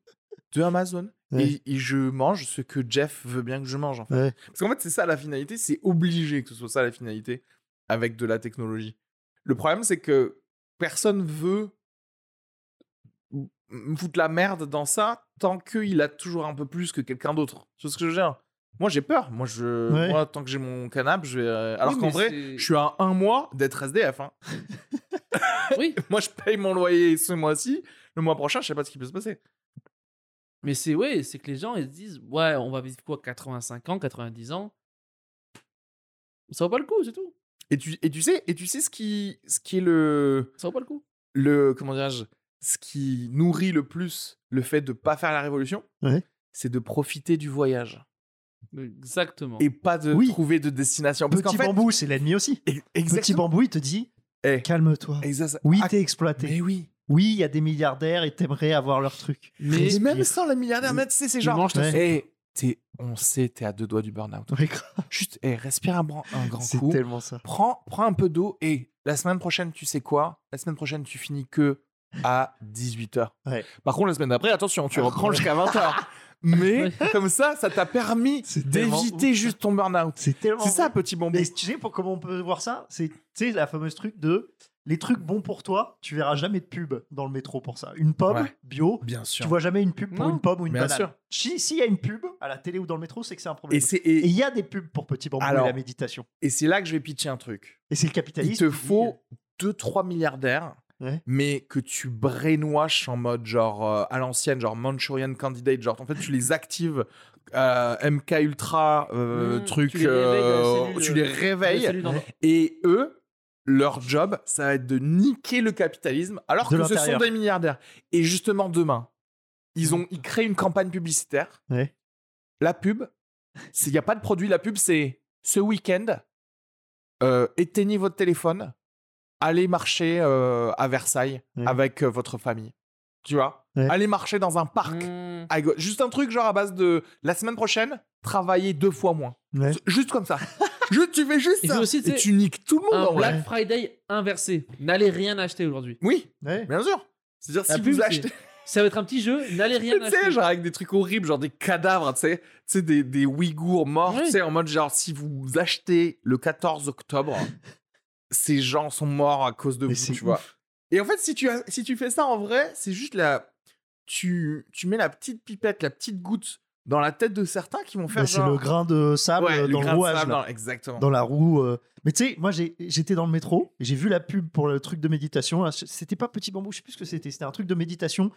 de Amazon Ouais. et, et je mange ce que Jeff veut bien que je mange en fait. Ouais. Parce qu'en fait c'est ça la finalité, c'est obligé que ce soit ça la finalité avec de la technologie. Le problème c'est que personne veut foutre la merde dans ça tant qu'il a toujours un peu plus que quelqu'un d'autre. Tu vois ce que je veux dire? Moi j'ai peur. Moi je Ouais. moi tant que j'ai mon canapé, je vais euh, alors Oui, qu'en mais vrai, c'est- je suis à un mois d'être SDF hein. Oui, Moi, je paye mon loyer ce mois-ci. Le mois prochain, je sais pas ce qui peut se passer. mais c'est ouais, c'est que les gens ils se disent ouais, on va vivre quoi 85 ans, 90 ans? Ça vaut pas le coup, c'est tout. Et tu, et tu sais, et tu sais ce qui, ce qui est le, Ça vaut pas le coup. le, comment dirais-je, ce qui nourrit le plus le fait de pas faire la révolution, Ouais. c'est de profiter du voyage Exactement. et pas de Oui. trouver de destination. Parce Petit fait, bambou, c'est l'ennemi aussi. Petit bambou, il te dit Eh, calme-toi. Oui, Ah, t'es exploité. mais oui. Oui, il y a des milliardaires et t'aimerais avoir leur truc. mais Mais même sans la milliardaire, mais tu sais, c'est genre. soupe. Eh, t'es- on sait, t'es à deux doigts du burn-out. Juste, eh, respire un, bran- un grand C'est coup. tellement ça. prends, prends un peu d'eau et la semaine prochaine, tu sais quoi? La semaine prochaine, tu finis que à 18h. Ouais. Par contre, la semaine d'après, attention, tu reprends jusqu'à 20h. Mais Ouais. comme ça, ça t'a permis d'éviter juste ton burn-out. C'est tellement. C'est ça, petit bonbon. Mais tu sais pour comment on peut voir ça C'est tu sais la fameuse truc de les trucs bons pour toi, tu verras jamais de pub dans le métro pour ça. Une pomme Ouais. bio, Bien sûr. tu vois jamais une pub pour Non. une pomme ou une Bien banane. sûr. Si s'il y a une pub à la télé ou dans le métro, c'est que c'est un problème. Et il y a des pubs pour petit bambou Alors, et la méditation. et c'est là que je vais pitcher un truc. Et c'est le capitalisme. Il te faut 2-3 milliardaires, Ouais. mais que tu brainwash en mode genre euh, à l'ancienne, genre Manchurian Candidate. Genre, en fait, tu les actives. euh, MK Ultra, euh, Mmh, truc, tu les réveilles dans les euh, tu les réveilles, Et eux, leur job, ça va être de niquer le capitalisme, alors De que ce sont des milliardaires. Et justement, demain, ils ont, ils créent une campagne publicitaire. Ouais. La pub, il n'y a pas de produit. La pub, c'est ce week-end, éteignez votre téléphone, allez marcher euh, à Versailles Ouais. avec euh, votre famille. Tu vois? Ouais. Allez marcher dans un parc. Mmh. Juste un truc genre à base de la semaine prochaine, travailler deux fois moins. Ouais. Juste comme ça. Juste, tu fais juste Il ça. aussi, tu et niques tout le monde Un en vrai. Black Friday inversé. N'allez rien acheter aujourd'hui. Oui, Ouais. bien sûr. C'est-à-dire, si vous achetez. Ça va être un petit jeu, n'allez rien Tu sais, acheter. genre avec des trucs horribles, genre des cadavres, tu sais, tu sais, des, des Ouïghours morts, tu sais, en mode genre, si vous achetez le 14 octobre, ces gens sont morts à cause de Mais vous, c'est tu vois. Et en fait, si tu, as, si tu fais ça en vrai, c'est juste la. Tu, tu mets la petite pipette, la petite goutte dans la tête de certains qui vont faire Bah, c'est genre. le grain de sable Ouais, le dans le de rouage. sable là. dans- Exactement. dans la roue. euh. Mais tu sais, moi j'étais dans le métro et j'ai vu la pub pour le truc de méditation. C'était pas Petit Bambou, je sais plus ce que c'était. C'était un truc de méditation,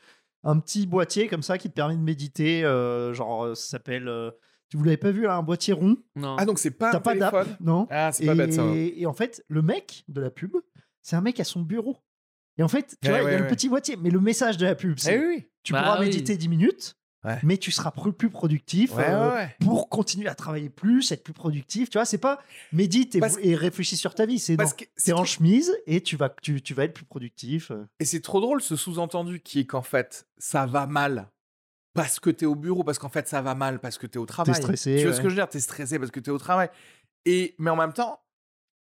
un petit boîtier comme ça qui te permet de méditer. euh, genre, euh, ça s'appelle. euh, vous l'avez pas vu là, un boîtier rond? Non. Ah, donc c'est pas un T'as pas d'app, non Ah, c'est et, pas bête ça. et en fait, le mec de la pub, c'est un mec à son bureau. Et en fait, tu vois, il y ouais, a le petit boîtier, mais le message de la pub, c'est Eh oui, tu Bah pourras oui. méditer 10 minutes, Ouais. mais tu seras plus, plus productif. Ouais, euh, ouais, ouais. pour continuer à travailler plus, être plus productif. Tu vois, c'est pas médite et, Parce- et réfléchis sur ta vie. C'est non, Parce que t'es en chemise et tu vas, tu, tu vas être plus productif. euh. Et c'est trop drôle ce sous-entendu qui est qu'en fait, ça va mal parce que t'es au bureau, parce qu'en fait, ça va mal parce que t'es au travail. stressé, Tu vois ouais. ce que je veux dire? T'es stressé parce que t'es au travail. Et, mais en même temps,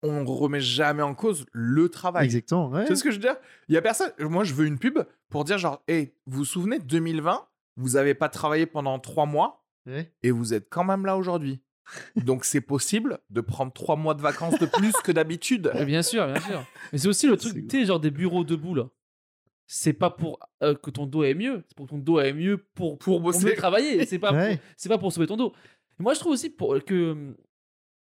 on remet jamais en cause le travail. Exactement. ouais. Tu vois ce que je veux dire? Il y a personne. Moi, je veux une pub pour dire genre, hé, vous vous souvenez, 2020, vous avez pas travaillé pendant trois mois Ouais. et vous êtes quand même là aujourd'hui. Donc, c'est possible de prendre trois mois de vacances de plus que d'habitude. Bien sûr, bien sûr. Mais c'est aussi le truc, tu sais, genre des bureaux debout là. C'est pas pour euh, que ton dos aille mieux, c'est pour que ton dos aille mieux pour, Pour mieux travailler. C'est pas, Ouais. c'est pas pour sauver ton dos. Et moi, je trouve aussi pour, que hum,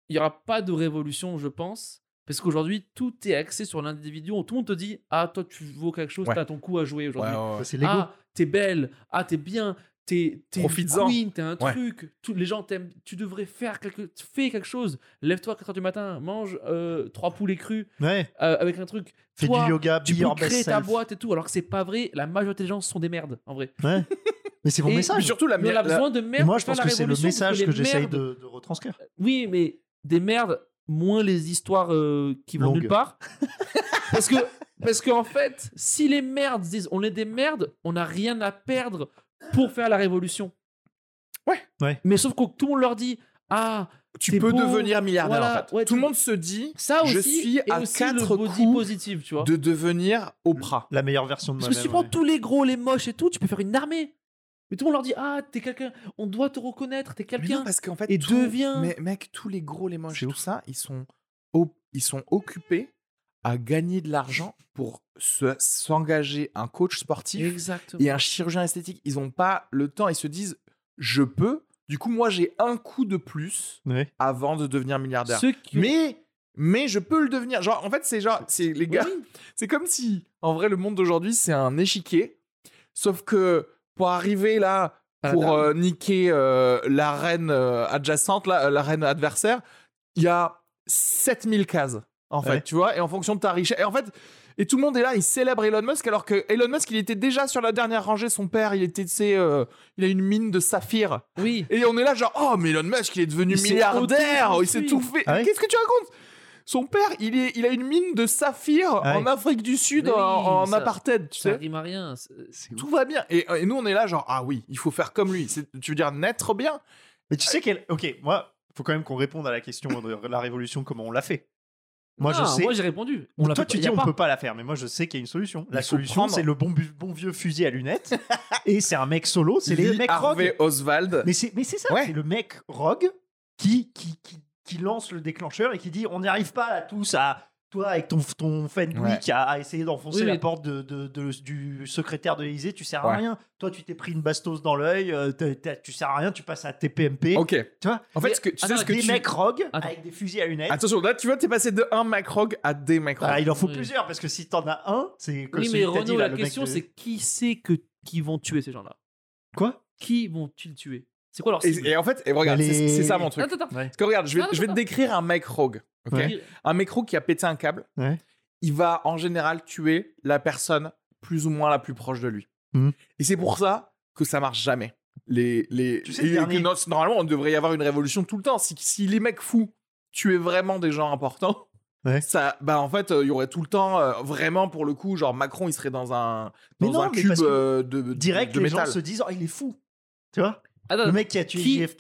il y aura pas de révolution, je pense, parce qu'aujourd'hui tout est axé sur l'individu. Tout le monde te dit ah toi tu vaux quelque chose, Ouais. t'as ton coup à jouer aujourd'hui. ouais. Ah, t'es belle. Ah, t'es bien. T'es t'es une t'es un Ouais. truc. Tous les gens t'aiment. Tu devrais faire quelque, fais quelque chose. Lève-toi à 4h du matin, mange euh, trois poulets crus Ouais. euh, avec un truc. Fais Toi, du yoga, Tu peux créer ta self. boîte et tout, alors que c'est pas vrai. La majorité des gens sont des merdes, en vrai. Ouais. Mais c'est mon message. surtout, la, Mais on a la- besoin de merde. moi, je pense que c'est le message que, j'essaye merdes- de, de retranscrire. Oui, mais des merdes, moins les histoires euh, qui vont nulle part. parce que, parce qu'en fait, si les merdes disent on est des merdes, on n'a rien à perdre pour faire la révolution. Ouais. Ouais. Mais sauf que tout le monde leur dit ah, tu peux beau, devenir milliardaire voilà, en fait. ouais, Tout le monde se dit ça aussi, je suis et à aussi quatre le body coups positive, tu vois. de devenir Oprah. La meilleure version de Parce que si tu moi-même. prends tous les gros, les moches et tout, tu peux faire une armée. Mais tout le monde leur dit ah, t'es quelqu'un, on doit te reconnaître, t'es quelqu'un. parce qu'en fait, Et tout- deviens- Mais mec, tous les gros, les moches, C'est tout ouf. ça, ils sont, op- ils sont occupés à gagner de l'argent pour se- s'engager un coach sportif Exactement. et un chirurgien esthétique. Ils n'ont pas le temps. Ils se disent, je peux. Du coup, moi, j'ai un coup de plus avant de devenir milliardaire. Qui Mais, mais je peux le devenir. Genre, en fait, c'est genre, c'est les gars, Oui. c'est comme si, en vrai, le monde d'aujourd'hui, c'est un échiquier. Sauf que pour arriver là, pour euh, niquer euh, la reine euh, adjacente, là, euh, la reine adversaire, il y a 7000 cases, en fait, tu vois, et en fonction de ta richesse. Et en fait, et tout le monde est là, il célèbre Elon Musk, alors que Elon Musk, il était déjà sur la dernière rangée, son père, il était, tu euh, il a une mine de saphir. Oui. Et on est là, genre, oh, mais Elon Musk, il est devenu Il milliardaire, il s'est tout fait. Ah Qu'est-ce que tu racontes? Son père, il, est, il a une mine de saphir Ah ouais. en Afrique du Sud, oui, en, en ça- apartheid, tu Ça sais. rime à rien. Tout va bien. Et, et nous, on est là, genre, ah oui, il faut faire comme lui. Tu veux dire naître bien? Mais tu sais qu'elle. Ok, moi, faut quand même qu'on réponde à la question de la révolution, comment on l'a fait. Moi, je sais. Moi, j'ai répondu. On l'a Toi, tu dis on pas. peut pas la faire, mais moi, je sais qu'il y a une solution. La solution, prendre- c'est le bon, vieux fusil à lunettes. et c'est un mec solo, c'est les mecs Harvey rogue. Oswald. Mais c'est mais c'est ça, Ouais. c'est le mec rogue qui, qui, qui, qui lance le déclencheur et qui dit on n'y arrive pas là tous à. Toi, avec ton, ton Fenwick Ouais. à, à essayer d'enfoncer Oui, la mais- porte de, de- de- du secrétaire de l'Élysée, tu sers à Ouais. rien. Toi, tu t'es pris une bastos dans l'œil, euh, tu sers à rien, tu passes à TPMP. Ok. Tu vois En fait, Mais- ce que, tu sais attends, ce que Des tu... mecs rogues Attends. avec des fusils à lunettes. Attention, là, tu vois, t'es passé de un mec rogue à des mecs rogues. Ah, il en faut Oui. plusieurs parce que si t'en as un, c'est comme Oui, mais Renaud, dit, là, la question, de- c'est qui sait que qui vont tuer ces gens-là? Quoi? Qui vont-ils tuer? C'est quoi leur Et, cible et en fait, et regarde, Les- c'est ça mon truc. Attends, attends. Parce que regarde, je vais, Non, je vais te attends. décrire un mec rogue. ok Ouais. Un mec rogue qui a pété un câble. Ouais. Il va en général tuer la personne plus ou moins la plus proche de lui. Mhm. Et c'est pour ça que ça marche jamais. Les, les, Tu sais, que normalement, on devrait y avoir une révolution tout le temps. Si, si les mecs fous tuaient vraiment des gens importants, Ouais. ça, bah en fait, euh, il y aurait tout le temps, euh, vraiment pour le coup, genre Macron, il serait dans un, Mais dans non, un mais cube que euh, de, de, Direct, de les métal. gens se disent oh il est fou. Tu vois? Attends, Le mec qui a tué qui, JFK.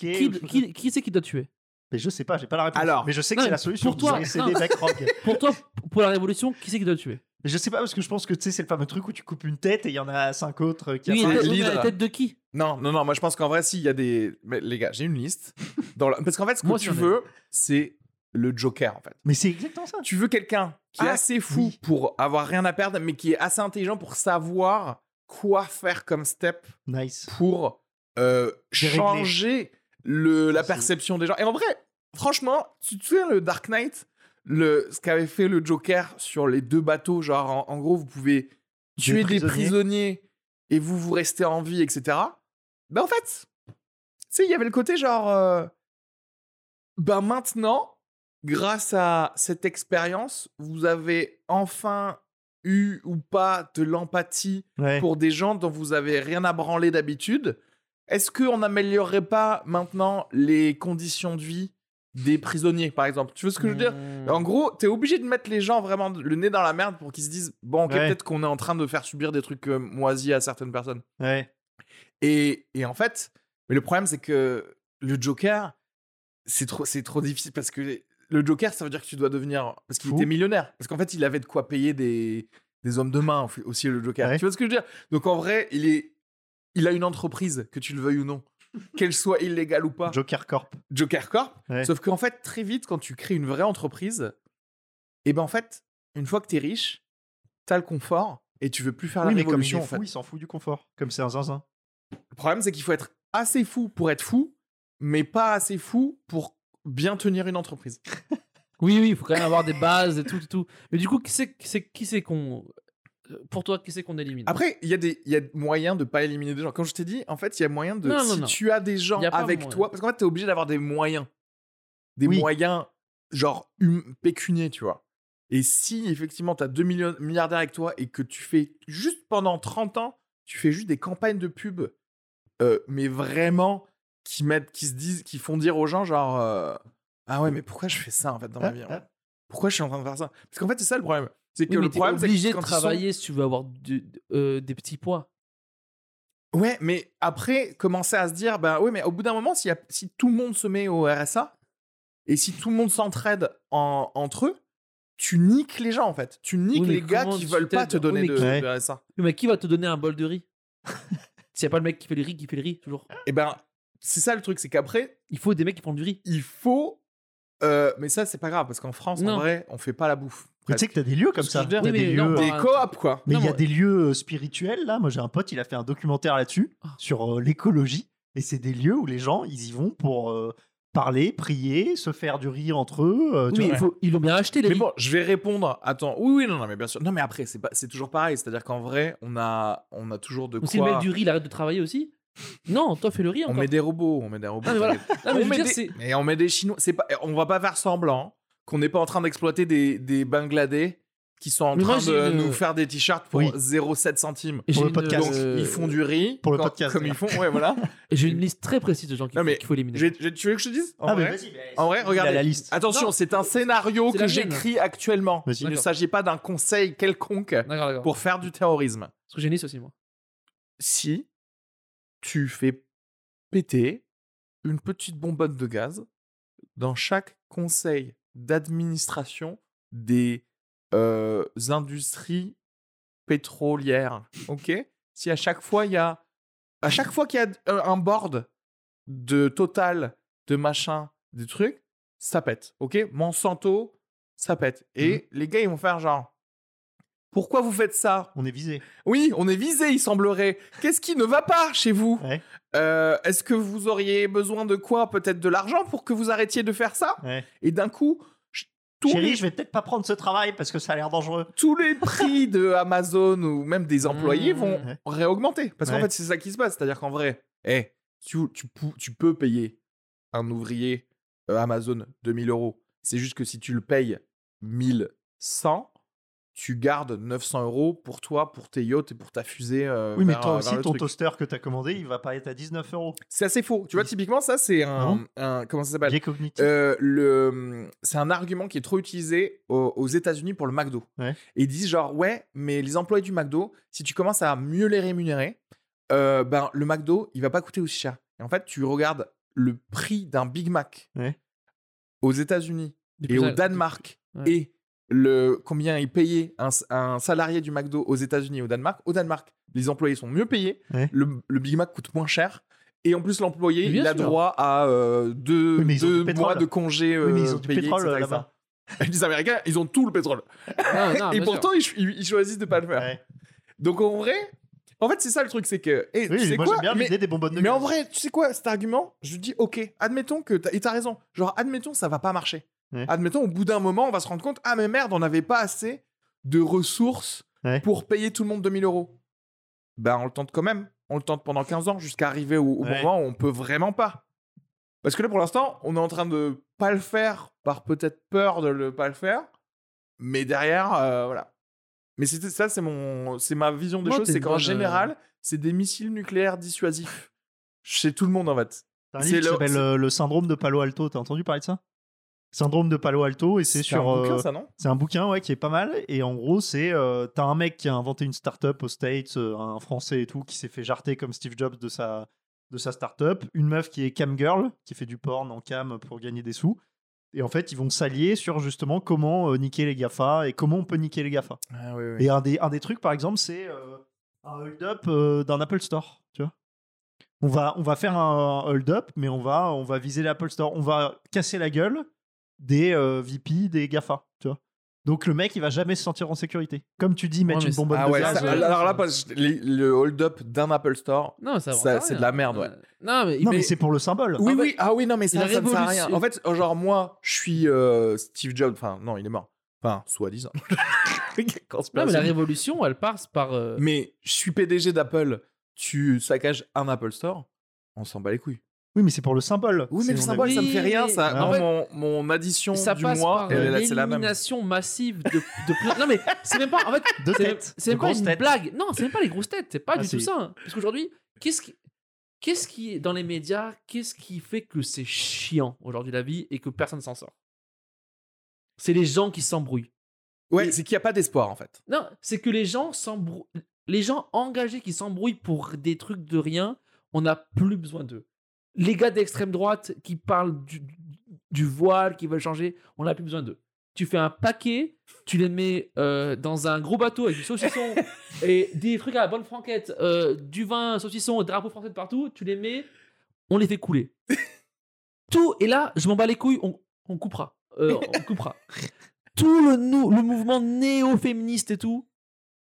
qui, ou c'est qui doit tuer Mais je sais pas, j'ai pas la réponse. Alors, mais je sais que c'est la solution. pour toi, c'est non. des mecs rogues. Pour toi, pour la révolution, qui c'est qui doit tuer Mais je sais pas parce que je pense que tu sais c'est le fameux truc où tu coupes une tête et il y en a cinq autres qui Oui, l'hydre. la tête de qui? Non, non, non, moi je pense qu'en vrai, si, il y a des. Mais les gars, j'ai une liste. Dans la- Parce qu'en fait, ce que Moi, tu veux, c'est le Joker, en fait. Mais c'est exactement ça. Tu veux quelqu'un qui est Ah, assez fou oui. pour avoir rien à perdre, mais qui est assez intelligent pour savoir quoi faire comme step Nice. pour euh, changer le, la perception des gens. Et en vrai, franchement, tu te souviens le Dark Knight le, Ce qu'avait fait le Joker sur les deux bateaux, genre en, en gros, vous pouvez tuer des prisonniers. prisonniers et vous vous restez en vie, etc. Ben en fait, tu sais, il y avait le côté genre, euh, ben maintenant, grâce à cette expérience, vous avez enfin eu ou pas de l'empathie Ouais. pour des gens dont vous avez rien à branler d'habitude. Est-ce qu'on n'améliorerait pas maintenant les conditions de vie des prisonniers, par exemple? Tu vois ce que je veux dire? Mmh. En gros, t'es obligé de mettre les gens vraiment le nez dans la merde pour qu'ils se disent bon, ok, Ouais. peut-être qu'on est en train de faire subir des trucs euh, moisis à certaines personnes. Ouais. Et, et en fait, mais le problème c'est que le Joker, c'est trop, c'est trop difficile parce que le Joker, ça veut dire que tu dois devenir parce qu'il était millionnaire, parce qu'en fait, il avait de quoi payer des des hommes de main au- aussi le Joker. Ouais. Tu vois ce que je veux dire? Donc en vrai, il est, il a une entreprise que tu le veuilles ou non, qu'elle soit illégale ou pas. Joker Corp. Joker Corp. Ouais. Sauf qu'en fait, très vite, quand tu crées une vraie entreprise, et ben en fait, une fois que t'es riche, t'as le confort et tu veux plus faire oui, la mais comme il en fait. s'en fout du confort. Comme c'est un zinzin. Le problème, c'est qu'il faut être assez fou pour être fou, mais pas assez fou pour bien tenir une entreprise. Oui, oui, il faut quand même avoir des bases et tout, tout, tout. Mais du coup, qui c'est qui qu'on pour toi qui c'est qu'on élimine? Après, il y a des il y a moyen de pas éliminer des gens. Comme je t'ai dit, en fait, il y a moyen de Non, non, si non. tu as des gens avec moyen. toi, parce qu'en fait, t'es obligé d'avoir des moyens, des Oui. moyens genre hum, pécuniers, tu vois. Et si effectivement t'as 2 millions milliardaires avec toi et que tu fais juste pendant 30 ans, tu fais juste des campagnes de pub, euh, mais vraiment qui mettent, qui se disent, qui font dire aux gens genre euh, ah ouais mais pourquoi je fais ça en fait dans ma Ah, vie ah. Pourquoi je suis en train de faire ça? Parce qu'en fait c'est ça le problème. C'est que Oui, le problème c'est obligé que de quand sont- travailler si tu veux avoir euh, des petits poids. Ouais, mais après, commencer à se dire, ben oui, mais au bout d'un moment, s'il y a- si tout le monde se met au RSA et si tout le monde s'entraide en- entre eux, tu niques les gens en fait. Tu niques Oui, les gars qui veulent pas te donner Oui, mais de, qui- de RSA. Oui, Mais qui va te donner un bol de riz? S'il n'y a pas le mec qui fait le riz, qui fait le riz, toujours. Et ben, c'est ça le truc, c'est qu'après, Il faut des mecs qui font du riz. il faut. euh, mais ça, c'est pas grave parce qu'en France, Non. en vrai, on fait pas la bouffe. Mais tu sais que t'as des lieux comme ça. je veux dire, T'as oui, des mais lieux. non, euh, Des bah, coops, quoi. Mais Non, il y a moi- des lieux euh, spirituels là. Moi, j'ai un pote, il a fait un documentaire là-dessus Ah. sur euh, l'écologie. Et c'est des lieux où les gens, ils y vont pour euh, parler, prier, se faire du rire entre eux. euh, tu Oui, vois. il faut- ils l'ont bien acheté, les Mais bon, je vais répondre. Attends, oui, oui, non, non, mais bien sûr. Non, mais après, c'est pas, c'est toujours pareil. C'est-à-dire qu'en vrai, on a, on a toujours de si le mec quoi. du riz, il arrête de travailler aussi Non, toi, fais le riz On encore. met des robots, on met des robots. Ah, mais voilà. t'inquiète. Non, mais je on met dire, des- c'est- mais on met des Chinois. C'est pas, on va pas faire semblant qu'on n'est pas en train d'exploiter des, des Bangladais qui sont en Mais train de une- nous faire des t-shirts pour Oui. 0,7 centimes. Et Pour j'ai le podcast. Donc, euh, ils font du riz. pour le quand- podcast, Comme ils font, ouais, voilà. et J'ai une liste très précise de gens qu'il faut, qu'il faut éliminer. Tu veux que je te dise? En Ah, vrai, en vrai, regardez. la liste. Attention, c'est un scénario que j'écris actuellement. Il ne s'agit pas d'un conseil quelconque pour faire du terrorisme. Parce que j'ai une liste aussi, moi. si tu fais péter une petite bonbonne de gaz dans chaque conseil d'administration des euh, industries pétrolières, ok? Si à chaque fois il y a, à chaque fois qu'il y a un board de Total, de machin, des trucs, ça pète, ok? Monsanto, ça pète. Et les gars ils vont faire genre, pourquoi vous faites ça? On est visé. oui, on est visé, il semblerait. Qu'est-ce qui ne va pas chez vous? Ouais. Euh, Est-ce que vous auriez besoin de quoi Peut-être de l'argent pour que vous arrêtiez de faire ça? Ouais. Et d'un coup, tous, Chérie, les, je vais peut-être pas prendre ce travail parce que ça a l'air dangereux. tous les prix de Amazon ou même des employés Mmh, vont ouais. réaugmenter. Parce qu'en fait, c'est ça qui se passe. C'est-à-dire qu'en vrai, eh, tu, tu, pou- tu peux payer un ouvrier euh, Amazon 2000 euros. C'est juste que si tu le payes 1100, tu gardes 900 euros pour toi, pour tes yachts et pour ta fusée. euh, Oui, mais vers- toi vers aussi, ton truc. toaster que t'as commandé, il va pas être à 19 euros. C'est assez faux. Tu vois, typiquement, ça, c'est un, un- Comment ça s'appelle? Cognitif. Euh, le, c'est un argument qui est trop utilisé aux, aux États-Unis pour le McDo. Ouais. Et ils disent genre, ouais, mais les employés du McDo, si tu commences à mieux les rémunérer, euh, ben, le McDo, il va pas coûter aussi cher. Et en fait, tu regardes le prix d'un Big Mac Ouais. aux États-Unis et au Danemark Ouais. et le, combien est payé un, un salarié du McDo aux États-Unis et au Danemark. Au Danemark, les employés sont mieux payés. Ouais. Le, le Big Mac coûte moins cher. Et en plus, l'employé, il a sûr. droit à euh, deux, Oui, mois de congé Oui, mais ils euh, ont du pétrole là-bas. Les Américains, ils ont tout le pétrole. Non, non, et pourtant, ils, choisissent de pas le faire. Ouais. Donc en vrai, en fait, c'est ça le truc, c'est que. Et Oui, tu sais moi quoi bien mais, des de mais en vrai, tu sais quoi, cet argument, je dis, ok, admettons que. T'as, et t'as raison. Genre, admettons, ça va pas marcher. Ouais. Admettons, au bout d'un moment, on va se rendre compte, ah, mais merde, on n'avait pas assez de ressources Ouais. pour payer tout le monde 2000 euros. Ben, on le tente quand même. On le tente pendant 15 ans jusqu'à arriver au, au Ouais. moment où on peut vraiment pas. Parce que là, pour l'instant, on est en train de pas le faire par peut-être peur de le pas le faire. Mais derrière, euh, voilà. Mais c'était ça, c'est mon, c'est ma vision des choses, c'est qu'en bonne, général, c'est des missiles nucléaires dissuasifs chez tout le monde en fait. C'est livre qui le- s'appelle euh, Le syndrome de Palo Alto. T'as entendu parler de ça? Syndrome de Palo Alto et c'est un sur. bouquin, euh, ça non? C'est un bouquin ouais, qui est pas mal. Et en gros, c'est. euh, T'as un mec qui a inventé une startup aux States, euh, un français et tout, qui s'est fait jarter comme Steve Jobs de sa, de sa startup. Une meuf qui est cam girl, qui fait du porn en cam pour gagner des sous. Et en fait, ils vont s'allier sur justement comment euh, niquer les GAFA et comment on peut niquer les GAFA. Ah oui, oui. Et un des, un des trucs, par exemple, c'est un hold-up euh, d'un Apple Store. Tu vois on va, on va faire un hold-up, mais on va, on va viser l'Apple Store. On va casser la gueule des euh, VP, des GAFA. Tu vois Donc le mec, il va jamais se sentir en sécurité. Comme tu dis, mettre mais une bonbonne Ah de ouais, gaz. ça- ouais. alors là, parce que les- le hold-up d'un Apple Store, Non, ça, Ça, avance à c'est de la merde, ouais. Euh, Non, mais, Non, mais, mais- c'est pour le symbole. Oui, En fait, oui, ah oui, non, mais ça, la ça ne sert à rien. révolution- En fait, genre, moi, je suis euh, Steve Jobs. Enfin, non, il est mort. Enfin, soi-disant. non, mais la révolution, elle passe par. euh, Mais je suis PDG d'Apple. Tu saccages un Apple Store, on s'en bat les couilles. Oui, mais c'est pour le symbole. Oui, mais le symbole, ça me fait rien. Ça, fait, mon, mon addition ça du passe mois, par et là, c'est la même. l'élimination massive de, de plein. Non, mais c'est même pas. En fait, De c'est tête. c'est de même pas grosses une têtes. blague. Non, c'est même pas les grosses têtes. C'est pas Ah, du tout si. ça. hein. Parce qu'aujourd'hui, qu'est-ce qui. Qu'est-ce qui est dans les médias Qu'est-ce qui fait que c'est chiant aujourd'hui la vie et que personne s'en sort? C'est les gens qui s'embrouillent. Ouais, c'est qu'il n'y a pas d'espoir, en fait. Non, c'est que les gens s'embrouillent. Les gens engagés qui s'embrouillent pour des trucs de rien, on n'a plus besoin d'eux. Les gars d'extrême droite qui parlent du, du voile, qui veulent changer, on n'a plus besoin d'eux. Tu fais un paquet, tu les mets euh, dans un gros bateau avec du saucisson et des trucs à la bonne franquette, euh, du vin, saucisson, drapeau français de partout, tu les mets, on les fait couler. Tout, et là, je m'en bats les couilles, on, on coupera. Euh, on coupera. Tout le, le mouvement néo-féministe et tout,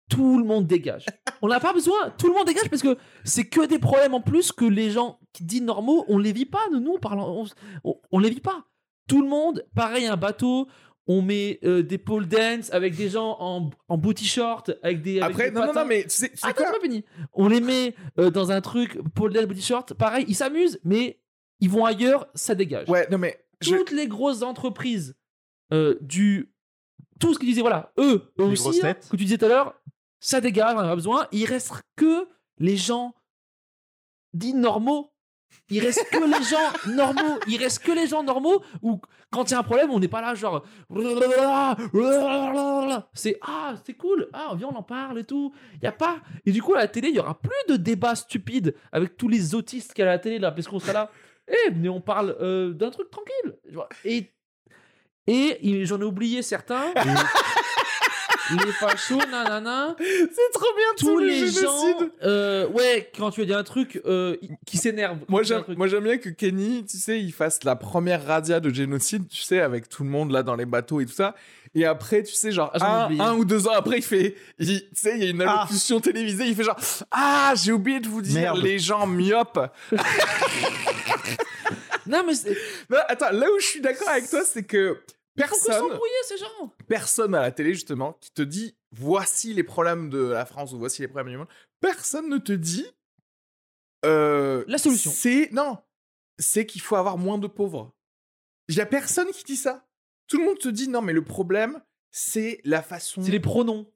tout le monde dégage. On n'a pas besoin, tout le monde dégage parce que c'est que des problèmes en plus que les gens qui disent normaux, on les vit pas. Nous, nous on, parle, on, on- on les vit pas. Tout le monde, pareil, un bateau, on met euh, des pole dance avec des gens en, en booty short, avec des. avec Après, des non, non, patins. non, mais tu sais, tu sais Attends, quoi c'est pas fini. On les met euh, dans un truc, pole dance, booty short, pareil, ils s'amusent, mais ils vont ailleurs, ça dégage Ouais, non, mais. je- toutes les grosses entreprises euh, du tout ce que tu disais voilà eux eux Les aussi hein, que tu disais tout à l'heure ça dégage on en a pas besoin il reste que les gens dits normaux il reste que les gens normaux. Il reste que les gens normaux où quand il y a un problème on n'est pas là genre c'est ah c'est cool. Ah viens on en parle et tout. Il y a pas et du coup à la télé il y aura plus de débats stupides avec tous les autistes qu'il y a à la télé là parce qu'on sera là. Eh venez on parle euh, d'un truc tranquille. Et et j'en ai oublié certains les fachos nanana C'est trop bien tous le les génocide. gens euh, ouais quand tu as dit un truc euh, qui s'énerve Moi j'aime, moi j'aime bien que Kenny, tu sais, il fasse la première radia de génocide, tu sais, avec tout le monde là dans les bateaux et tout ça. Et après, tu sais, genre Ah, un, ou deux ans après, il fait, il- tu sais, il y a une Ah. allocution télévisée, il fait genre, ah, j'ai oublié de vous dire, Merde. les gens myopes. non mais c'est Non, attends, là où je suis d'accord avec toi, c'est que personne, s'embrouiller ces gens personne à la télé justement qui te dit, voici les problèmes de la France ou voici les problèmes du monde. Personne ne te dit. euh, La solution. C'est non, c'est qu'il faut avoir moins de pauvres. Il y a personne qui dit ça. Tout le monde te dit non, mais le problème, c'est la façon. c'est les pronoms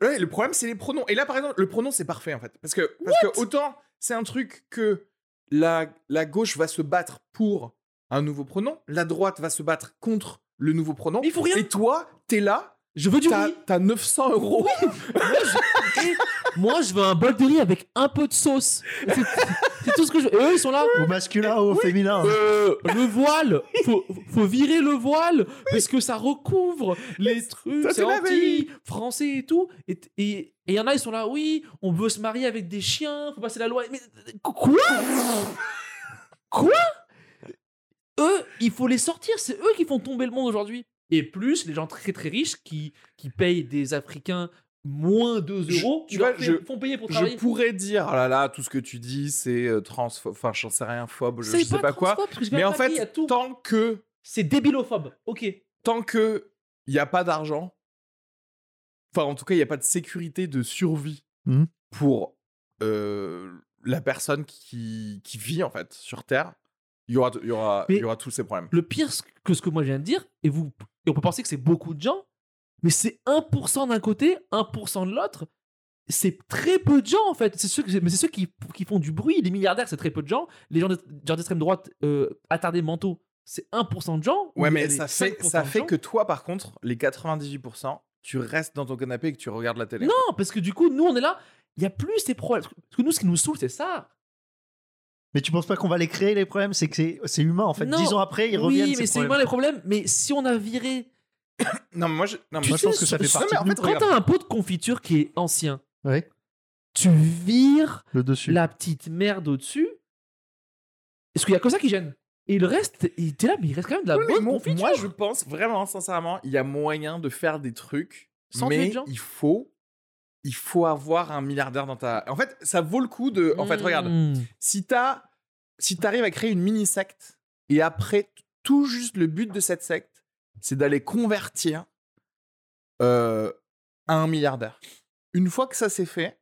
Ouais, le problème, c'est les pronoms. Et là, par exemple, le pronom, c'est parfait, en fait. Parce que, parce que autant, c'est un truc que la, la gauche va se battre pour un nouveau pronom, la droite va se battre contre le nouveau pronom. Mais il faut rien. Et toi, t'es là, je veux du t'as riz t'as 900 euros. moi je, et moi, je veux un bol de riz avec un peu de sauce. C'est- tout ce que je. Et eux, ils sont là. Au masculin ou au féminin Euh, le voile, faut, faut virer le voile parce que ça recouvre les trucs, Ça, c'est anti français et tout. Et et et y en a, ils sont là, oui, on veut se marier avec des chiens, faut passer la loi. Mais quoi? Quoi? Eux, il faut les sortir, c'est eux qui font tomber le monde aujourd'hui. Et plus les gens très très riches qui, qui payent des Africains moins 2 Je- euros, tu ils leur vois, font- je- font payer pour Je travailler. pourrais dire, oh là là, tout ce que tu dis, c'est euh, transphobe, enfin, j'en sais rien, phobe, je, je sais pas quoi. Mais en fait, tant que, c'est débilophobe. Ok. tant que il y a pas d'argent, enfin, en tout cas, il y a pas de sécurité de survie Mhm. pour euh, la personne qui, qui vit, en fait, sur Terre, il y aura, il y aura, il y aura tous ces problèmes. Le pire que ce que moi je viens de dire, et, vous, et on peut penser que c'est beaucoup de gens, mais c'est 1% d'un côté, 1% de l'autre. C'est très peu de gens en fait. C'est ceux, mais c'est ceux qui, qui font du bruit. Les milliardaires, c'est très peu de gens. Les gens de- d'extrême droite euh, attardés mentaux, c'est 1% de gens. Ouais, Ou mais ça fait, 5% ça de fait que toi, par contre, les 98%, tu restes dans ton canapé et que tu regardes la télé. Non, parce que du coup, nous on est là, il y a plus ces problèmes. Parce que nous, ce qui nous saoule, c'est ça. Mais tu penses pas qu'on va les créer les problèmes? C'est que c'est- c'est humain en fait. Non. Dix ans après, ils reviennent. oui, mais c'est humain les problèmes. Mais si on a viré. Non, mais moi, je, non, mais Tu moi, je sais, pense que ça fait partie mais nous. Quand Regarde. t'as un pot de confiture qui est ancien, Ouais, tu vires le dessus. la petite merde au-dessus. Est-ce qu'il y a que ça qui gêne Et le reste, il était là, mais il reste quand même de la Oui, mais bonne moi, confiture. moi, je pense vraiment, sincèrement, il y a moyen de faire des trucs, Sans mais il faut, il faut avoir un milliardaire dans ta. En fait, ça vaut le coup de. En fait, regarde, Mmh. si t'as, si t'arrives à créer une mini secte et après tout juste le but de cette secte, c'est d'aller convertir euh, à un milliardaire. Une fois que ça c'est fait,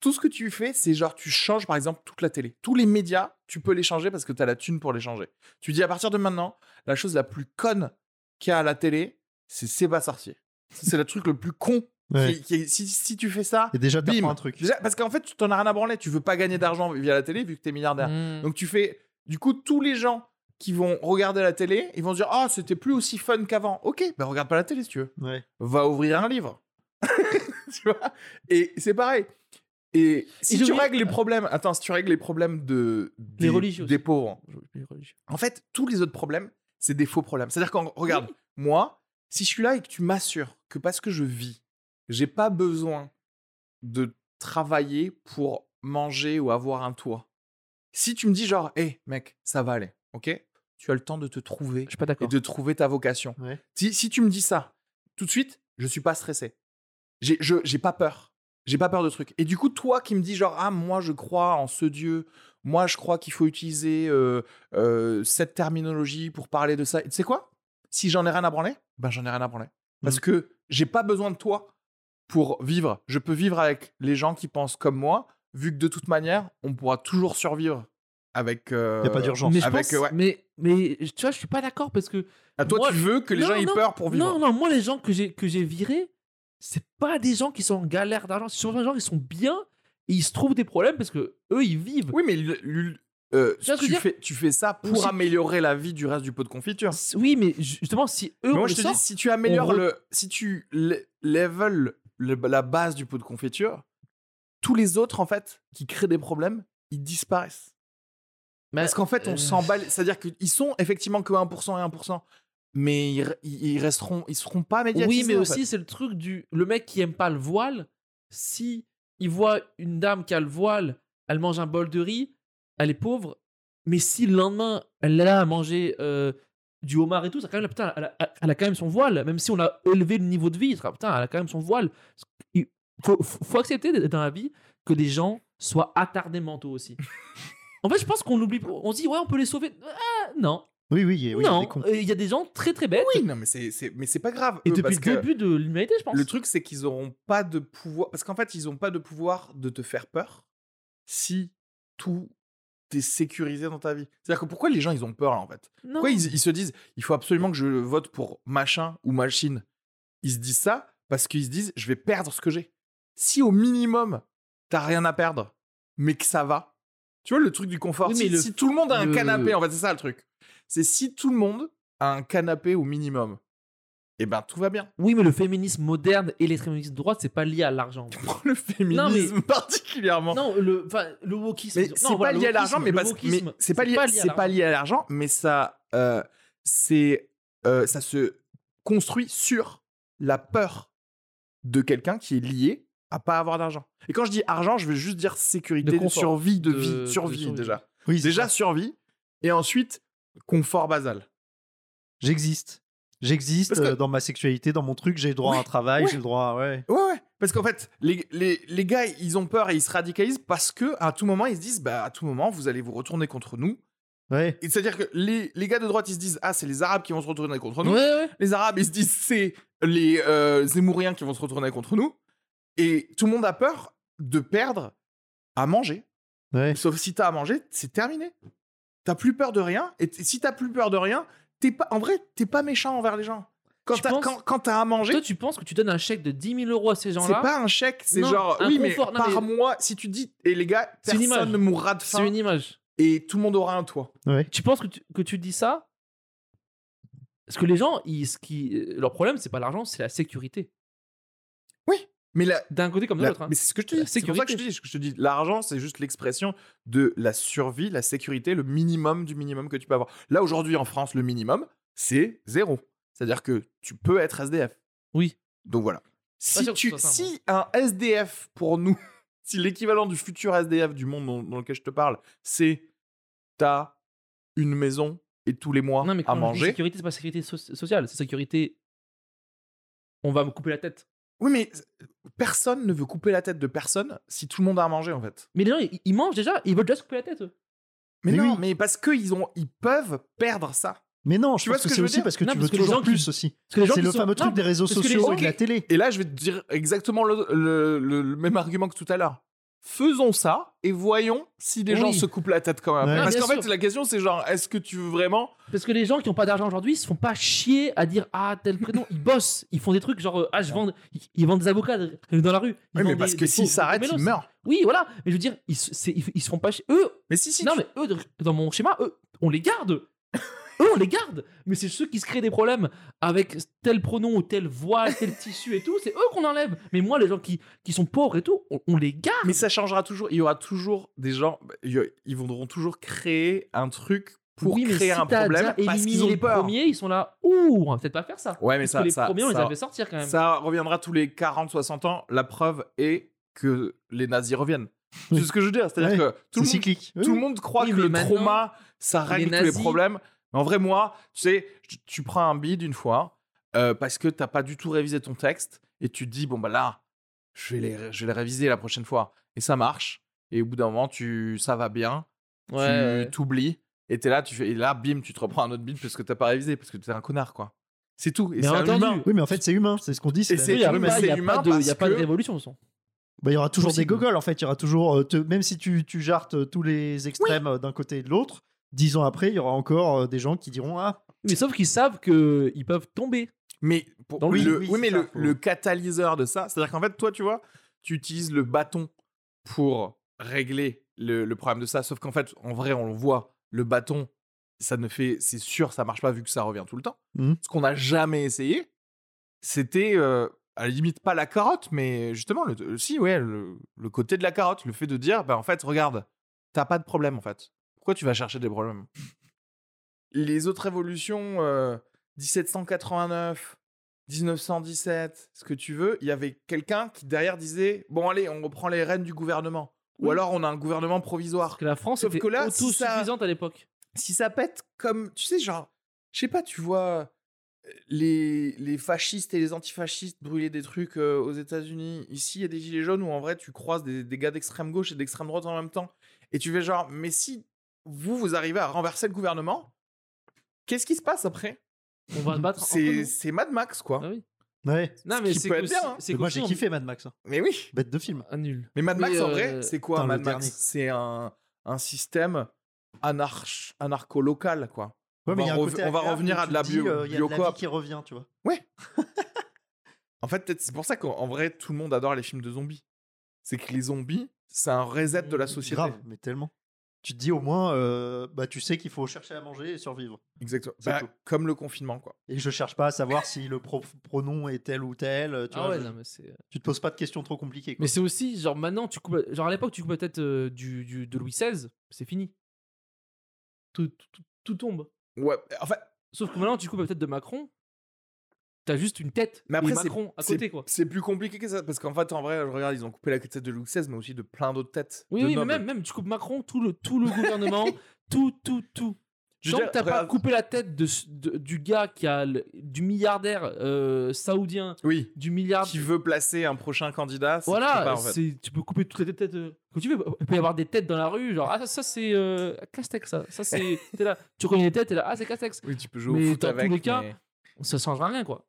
tout ce que tu fais, c'est genre tu changes par exemple toute la télé. Tous les médias, tu peux les changer parce que tu as la thune pour les changer. Tu dis à partir de maintenant, la chose la plus conne qu'il y a à la télé, c'est pas sorcier. C'est le truc le plus con. Ouais. qui- qui est- si, si tu fais ça, Et déjà, bim. un truc. Déjà, parce qu'en fait, tu t'en as rien à branler. Tu veux pas gagner d'argent via la télé vu que t'es milliardaire. Mmh. Donc tu fais, du coup, tous les gens qui vont regarder la télé, ils vont se dire, ah, c'était plus aussi fun qu'avant. Ok, ben regarde pas la télé si tu veux. Ouais. Va ouvrir un livre. tu vois? Et c'est pareil. Et si Et tu règles les problèmes, attends, si tu règles les problèmes de des, Les religieux des pauvres, Les religieux. en fait, tous les autres problèmes, c'est des faux problèmes. C'est-à-dire quand regarde, moi, si je suis là et que tu m'assures que parce que je vis, j'ai pas besoin de travailler pour manger ou avoir un toit. Si tu me dis genre, hé mec, ça va aller, ok? Tu as le temps de te trouver Je suis pas et de trouver ta vocation. Ouais. Si, si tu me dis ça, tout de suite, je suis pas stressé. J'ai je- j'ai pas peur. J'ai pas peur de trucs. Et du coup, toi qui me dis genre, ah, moi je crois en ce Dieu, moi je crois qu'il faut utiliser euh, euh, cette terminologie pour parler de ça. Tu sais quoi? Si j'en ai rien à branler, ben j'en ai rien à branler. Parce Mhm. que j'ai pas besoin de toi pour vivre. Je peux vivre avec les gens qui pensent comme moi, vu que de toute manière, on pourra toujours survivre avec. euh, Y a pas d'urgence. Mais, je avec, pense- euh, ouais. mais, mais tu vois, je suis pas d'accord parce que. Ah, toi, moi, tu veux que les Non, gens aient non, peur pour vivre. Non, non, moi, les gens que j'ai, que j'ai virés, c'est pas des gens qui sont en galère d'argent. C'est souvent des gens qui sont bien et ils se trouvent des problèmes parce que eux, ils vivent. Oui, mais euh, Tu ce fais, tu fais ça pour améliorer la vie du reste du pot de confiture. Oui, mais ju- justement, si eux, Mais moi, je te sort, dis, si tu améliores on le. Si tu le- level le- la base du pot de confiture, tous les autres, en fait, qui créent des problèmes, ils disparaissent. bah, Parce qu'en fait, on euh, s'emballe. C'est-à-dire qu'ils sont effectivement que 1% et 1%, mais ils, ils resteront. Ils seront pas médiatisés. Oui, mais en aussi, fait. c'est le truc du. Le mec qui aime pas le voile, si il voit une dame qui a le voile, elle mange un bol de riz, elle est pauvre, mais si le lendemain, elle là à manger euh, du homard et tout, ça quand même, putain, elle a, elle a quand même son voile, même si on a élevé le niveau de vie, ça, putain, elle a quand même son voile. Il faut, accepter dans la vie que des gens soient attardés mentaux aussi. en fait, je pense qu'on oublie, on se dit, ouais, on peut les sauver. Ah, non, Oui, oui, il y a- oui, y des cons. euh, il y a des gens très très bêtes. Oui, non, mais c'est, mais c'est pas grave. Et eux, depuis parce le début de l'humanité, je pense. Le truc, c'est qu'ils auront pas de pouvoir. Parce qu'en fait, ils ont pas de pouvoir de te faire peur si tout est sécurisé dans ta vie. C'est-à-dire que pourquoi les gens, ils ont peur, là, en fait? Non. Pourquoi ils, ils se disent, il faut absolument que je vote pour machin ou machine? Ils se disent ça parce qu'ils se disent, je vais perdre ce que j'ai. Si au minimum, t'as rien à perdre, mais que ça va. Tu vois le truc du confort? Oui, si, le- si tout le monde a un le- canapé, en fait, c'est ça le truc. C'est si tout le monde a un canapé au minimum. Et ben tout va bien. Oui, mais le féminisme moderne et l'extrémisme de droite, c'est pas lié à l'argent. le féminisme particulièrement. Non, le, enfin, le wokisme. Non, c'est voilà, pas lié à l'argent, mais c'est pas lié, c'est l'argent. pas lié à l'argent, mais ça, euh, c'est, euh, ça se construit sur la peur de quelqu'un qui est lié à pas avoir d'argent. Et quand je dis argent, je veux juste dire sécurité, De de, confort. survie, de, De- vie, de survie survie. déjà. Oui, Déjà ça. survie, et ensuite confort basal. J'existe. J'existe que- euh, dans ma sexualité, dans mon truc, j'ai le droit à un travail, j'ai le droit à... Ouais. Ouais, ouais. Parce qu'en fait, les, les, les gars, ils ont peur et ils se radicalisent parce que à tout moment, ils se disent, bah, à tout moment, vous allez vous retourner contre nous. Ouais. C'est-à-dire que les, les gars de droite, ils se disent, ah, c'est les Arabes qui vont se retourner contre nous. Ouais, ouais. Les Arabes, ils se disent, c'est les euh, Zémouriens qui vont se retourner contre nous. Et tout le monde a peur de perdre à manger. Ouais. Sauf si t'as à manger, c'est terminé. T'as plus peur de rien. Et si t'as plus peur de rien, t'es pas, en vrai, t'es pas méchant envers les gens. Quand Tu t'as penses- quand, quand t'as à manger, Toi, tu penses que tu donnes un chèque de 10 000 euros à ces c'est gens-là pas un chèque, c'est Non, genre, un oui, confort. mais Non, par mais- mois, si tu dis, et les gars, C'est une personne image. ne mourra de C'est faim une image. et tout le monde aura un toit. Ouais. Tu penses que tu, que tu dis ça? Parce que les gens, ils, ce qui, leur problème, c'est pas l'argent, c'est la sécurité. Mais D'un côté comme de la- l'autre. hein. mais c'est ce que je te dis. C'est pour ça que je te dis, je te dis, l'argent, c'est juste l'expression de la survie, la sécurité, le minimum du minimum que tu peux avoir. Là, aujourd'hui, en France, le minimum, c'est zéro. C'est-à-dire que tu peux être SDF. Oui. Donc voilà. Si, tu, ça, si un SDF pour nous, si l'équivalent du futur SDF du monde dans, dans lequel je te parle, c'est t'as une maison et tous les mois Non, mais à manger. sécurité, c'est pas sécurité so- sociale, c'est sécurité. On va me couper la tête. Oui, mais personne ne veut couper la tête de personne si tout le monde a à manger en fait. Mais les gens, ils, ils mangent déjà, ils veulent déjà se couper la tête. eux. Mais, Mais non, oui. mais parce qu'ils ont, ils peuvent perdre ça. Mais non, je Tu pense ce que que c'est aussi parce que Non, tu parce veux que toujours gens qui- plus aussi. C'est le sont- fameux truc Non, des réseaux sociaux gens et de la télé. Et là, je vais te dire exactement le, le- le- le même argument que tout à l'heure. Faisons ça et voyons si les Oui. gens se coupent la tête quand même. Ouais. Parce qu'en fait, la question, c'est genre, est-ce que tu veux vraiment Parce que les gens qui ont pas d'argent aujourd'hui, ils se font pas chier à dire ah tel prénom, ils bossent, ils font des trucs genre euh, ah je vends, ils, vendent des avocats dans la rue. Ils Oui, mais parce des- que s'ils s'arrêtent, ils meurent. Oui, voilà. Mais je veux dire, ils, ils, ils se font pas chier. Eux, Mais si, si. non tu- mais eux, dans mon schéma, eux, on les garde. Eux, on les garde. Mais c'est ceux qui se créent des problèmes avec tel pronom ou tel voile, tel tissu et tout, c'est eux qu'on enlève. Mais moi, les gens qui, qui sont pauvres et tout, on, on les garde. Mais ça changera toujours. Il y aura toujours des gens. Ils voudront toujours créer un truc pour oui, créer si un problème parce qu'ils ont les peur. premiers, ils sont là. Ouh, on va peut-être pas faire ça. Ouais, mais Parce ça, que les ça, premiers, on les a fait sortir quand même. ça reviendra tous les 40-60 ans. La preuve est que les nazis reviennent. C'est ce que je veux dire. C'est-à-dire Ouais, que tout le, monde, cyclique. tout le monde croit Oui, que le trauma, ça les règle tous les problèmes. Mais en vrai, moi, tu sais, tu, prends un bide une fois euh, parce que t'as pas du tout révisé ton texte et tu te dis, bon, bah là, je vais, les, je vais les réviser la prochaine fois. Et ça marche. Et au bout d'un moment, tu, ça va bien. Ouais, tu t'oublies. Et t'es là, tu fais, et là, bim, tu te reprends un autre bide parce que t'as pas révisé, parce que t'es un connard, quoi. C'est tout. Et c'est humain. Oui, mais en fait, c'est humain. C'est ce qu'on dit. C'est- humaine. il y a humain pas de- il y a pas de révolution, de toute façon. Bah, il y aura toujours Possible. des gogoles en fait. Il y aura toujours, euh, te- même si tu, tu jartes euh, tous les extrêmes d'un côté et de l'autre, dix ans après, il y aura encore euh, des gens qui diront Ah, Mais sauf qu'ils savent qu'ils peuvent tomber. Mais, pour- Dans oui, le, Oui, oui, mais ça, le, catalyseur de ça, c'est-à-dire qu'en fait, toi, tu vois, tu utilises le bâton pour régler le, le problème de ça. Sauf qu'en fait, en vrai, on le voit, le bâton, ça ne fait, c'est sûr, ça marche pas vu que ça revient tout le temps. Mhm. Ce qu'on n'a jamais essayé, c'était euh, à la limite pas la carotte, mais justement, le, le- si, ouais, le, le côté de la carotte, le fait de dire, bah en fait, regarde, t'as pas de problème en fait. Pourquoi tu vas chercher des problèmes? Les autres révolutions, euh, 1789, 1917, ce que tu veux, il y avait quelqu'un qui derrière disait, bon allez, on reprend les rênes du gouvernement. Ou alors on a un gouvernement Parce provisoire. que la France Sauf était que là, si autosuffisante à l'époque. Si ça pète comme, tu sais, genre, je sais pas, tu vois, les, les fascistes et les antifascistes brûler des trucs euh, aux États-Unis. Ici, il y a des gilets jaunes où en vrai, tu croises des, des gars d'extrême gauche et d'extrême droite en même temps. Et tu fais genre, mais si vous, vous arrivez à renverser le gouvernement, qu'est-ce qui se passe après? On va se battre C'est c'est Mad Max, quoi. Ah oui. ouais. Non, mais c'est bien, hein. c'est Moi, j'ai kiffé Mad Max. hein. Mais oui. Bête de film. Ah, nul. Mais Mad Max, Mais, en euh, vrai, c'est quoi Mad Max. C'est un, un système anarch, anarcho-local, quoi. Ouais, On mais va il y a un rev- côté on va agréable revenir à de la bio- euh, Il y a de la qui revient, tu vois. En fait, peut-être c'est pour ça qu'en en vrai, tout le monde adore les films de zombies. C'est que les zombies, c'est un reset de la société. Grave, mais tellement. Tu te dis au moins, euh, bah, tu sais qu'il faut chercher à manger et survivre. Exactement. Bah, comme le confinement, quoi. Et je cherche pas à savoir si le pro- pronom est tel ou tel. euh, Tu, Ah vois, ouais, je- non, mais c'est. tu te poses pas de questions trop compliquées. quoi. Mais c'est aussi, genre maintenant, tu coupes. Genre à l'époque, tu coupes la tête euh, du, du- de Louis XVI, c'est fini. Tout, tout, tout- tout tombe. Ouais, enfin, Sauf que maintenant, tu coupes la tête de Macron, t'as juste une tête Mais après, et Macron à côté, quoi. c'est plus compliqué que ça. Parce qu'en fait, en vrai, je regarde, ils ont coupé la tête de Louis XVI, mais aussi de plein d'autres têtes. Oui, oui, mais même, même, tu coupes Macron, tout le, tout le gouvernement, tout, tout, tout. Je Tant que t'as pas coupé la tête de, de- du gars qui a le- du milliardaire euh, saoudien, Oui. du milliard. Qui veut placer un prochain candidat, Voilà, pas, en fait. c'est- tu peux couper toutes les têtes euh, que tu veux. Il peut y avoir des têtes dans la rue, genre ah ça, ça, c'est euh, Castex, ça, ça c'est là, tu reconnais les têtes, t'es là ah c'est Castex. Oui, tu peux jouer Mais au foot dans tous avec. les cas, mais- Ça changera rien quoi.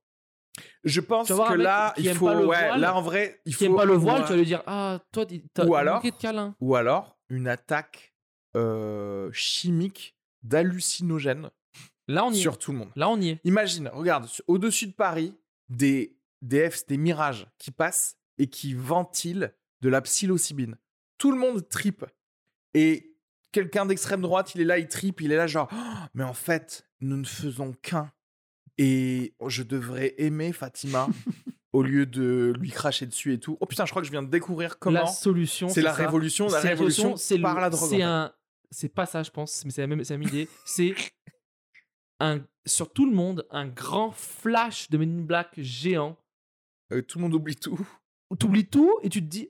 Je pense que là, il faut. ouais, voile, là, en vrai, il Qui faut. pas le voile, ouais. tu vas lui dire ah toi t'as Ou alors- de câlin. Ou alors, une attaque euh, chimique d'hallucinogènes Là on y sur est. tout le monde. Là on y est. Imagine, regarde, au-dessus de Paris, des, des Fs, des mirages qui passent et qui ventilent de la psilocybine. Tout le monde tripe. Et quelqu'un d'extrême droite, il est là, il tripe, il est là genre, Oh, mais en fait, nous ne faisons qu'un. Et je devrais aimer Fatima au lieu de lui cracher dessus et tout. Oh putain, je crois que je viens de découvrir comment la solution c'est la ça. révolution, la révolution c'est le- par la drogue. C'est un, c'est pas ça, je pense, mais c'est la même, la même idée. C'est un sur tout le monde un grand flash de Men in Black géant Euh, tout le monde oublie tout. t'oublies tout et tu te dis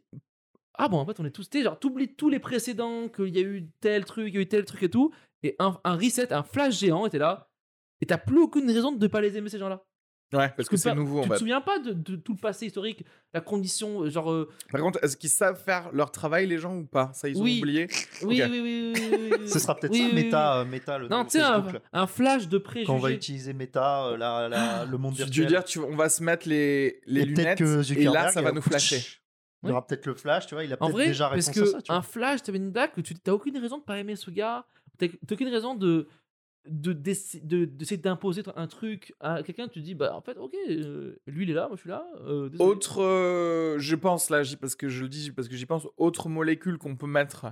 ah bon en fait on est tous genre t'oublies tous les précédents qu'il y a eu tel truc, il y a eu tel truc et tout et un, un reset, un flash géant t'es là et t'as plus aucune raison de pas les aimer ces gens-là. Ouais, parce que c'est nouveau en Tu te fait. souviens pas de, de tout le passé historique, la condition euh, genre euh, Par contre, est-ce qu'ils savent faire leur travail, les gens, ou pas? Ça, ils ont Oui. oublié? oui, oui, oui, oui, oui, oui. Ce sera peut-être Oui, ça, oui, oui. méta, euh, méta, le Non, tu sais, un, flash de préjugés. Quand on va utiliser méta, euh, la, la- le monde Tu virtuel. veux dire, tu, on va se mettre les, les Et lunettes que et là, ça va nous flasher. Il y aura peut-être le flash, tu vois, il a En peut-être vrai, déjà parce réponse que à ça. Tu vois. un flash de Men in Black, tu t'as aucune raison de pas aimer ce gars. T'as t'as aucune raison de de de- d'essayer d'imposer un truc à quelqu'un. Tu te dis bah en fait ok, euh, lui il est là, moi je suis là. euh. Autre, euh, je pense là, parce que je le dis, parce que j'y pense, autre molécule qu'on peut mettre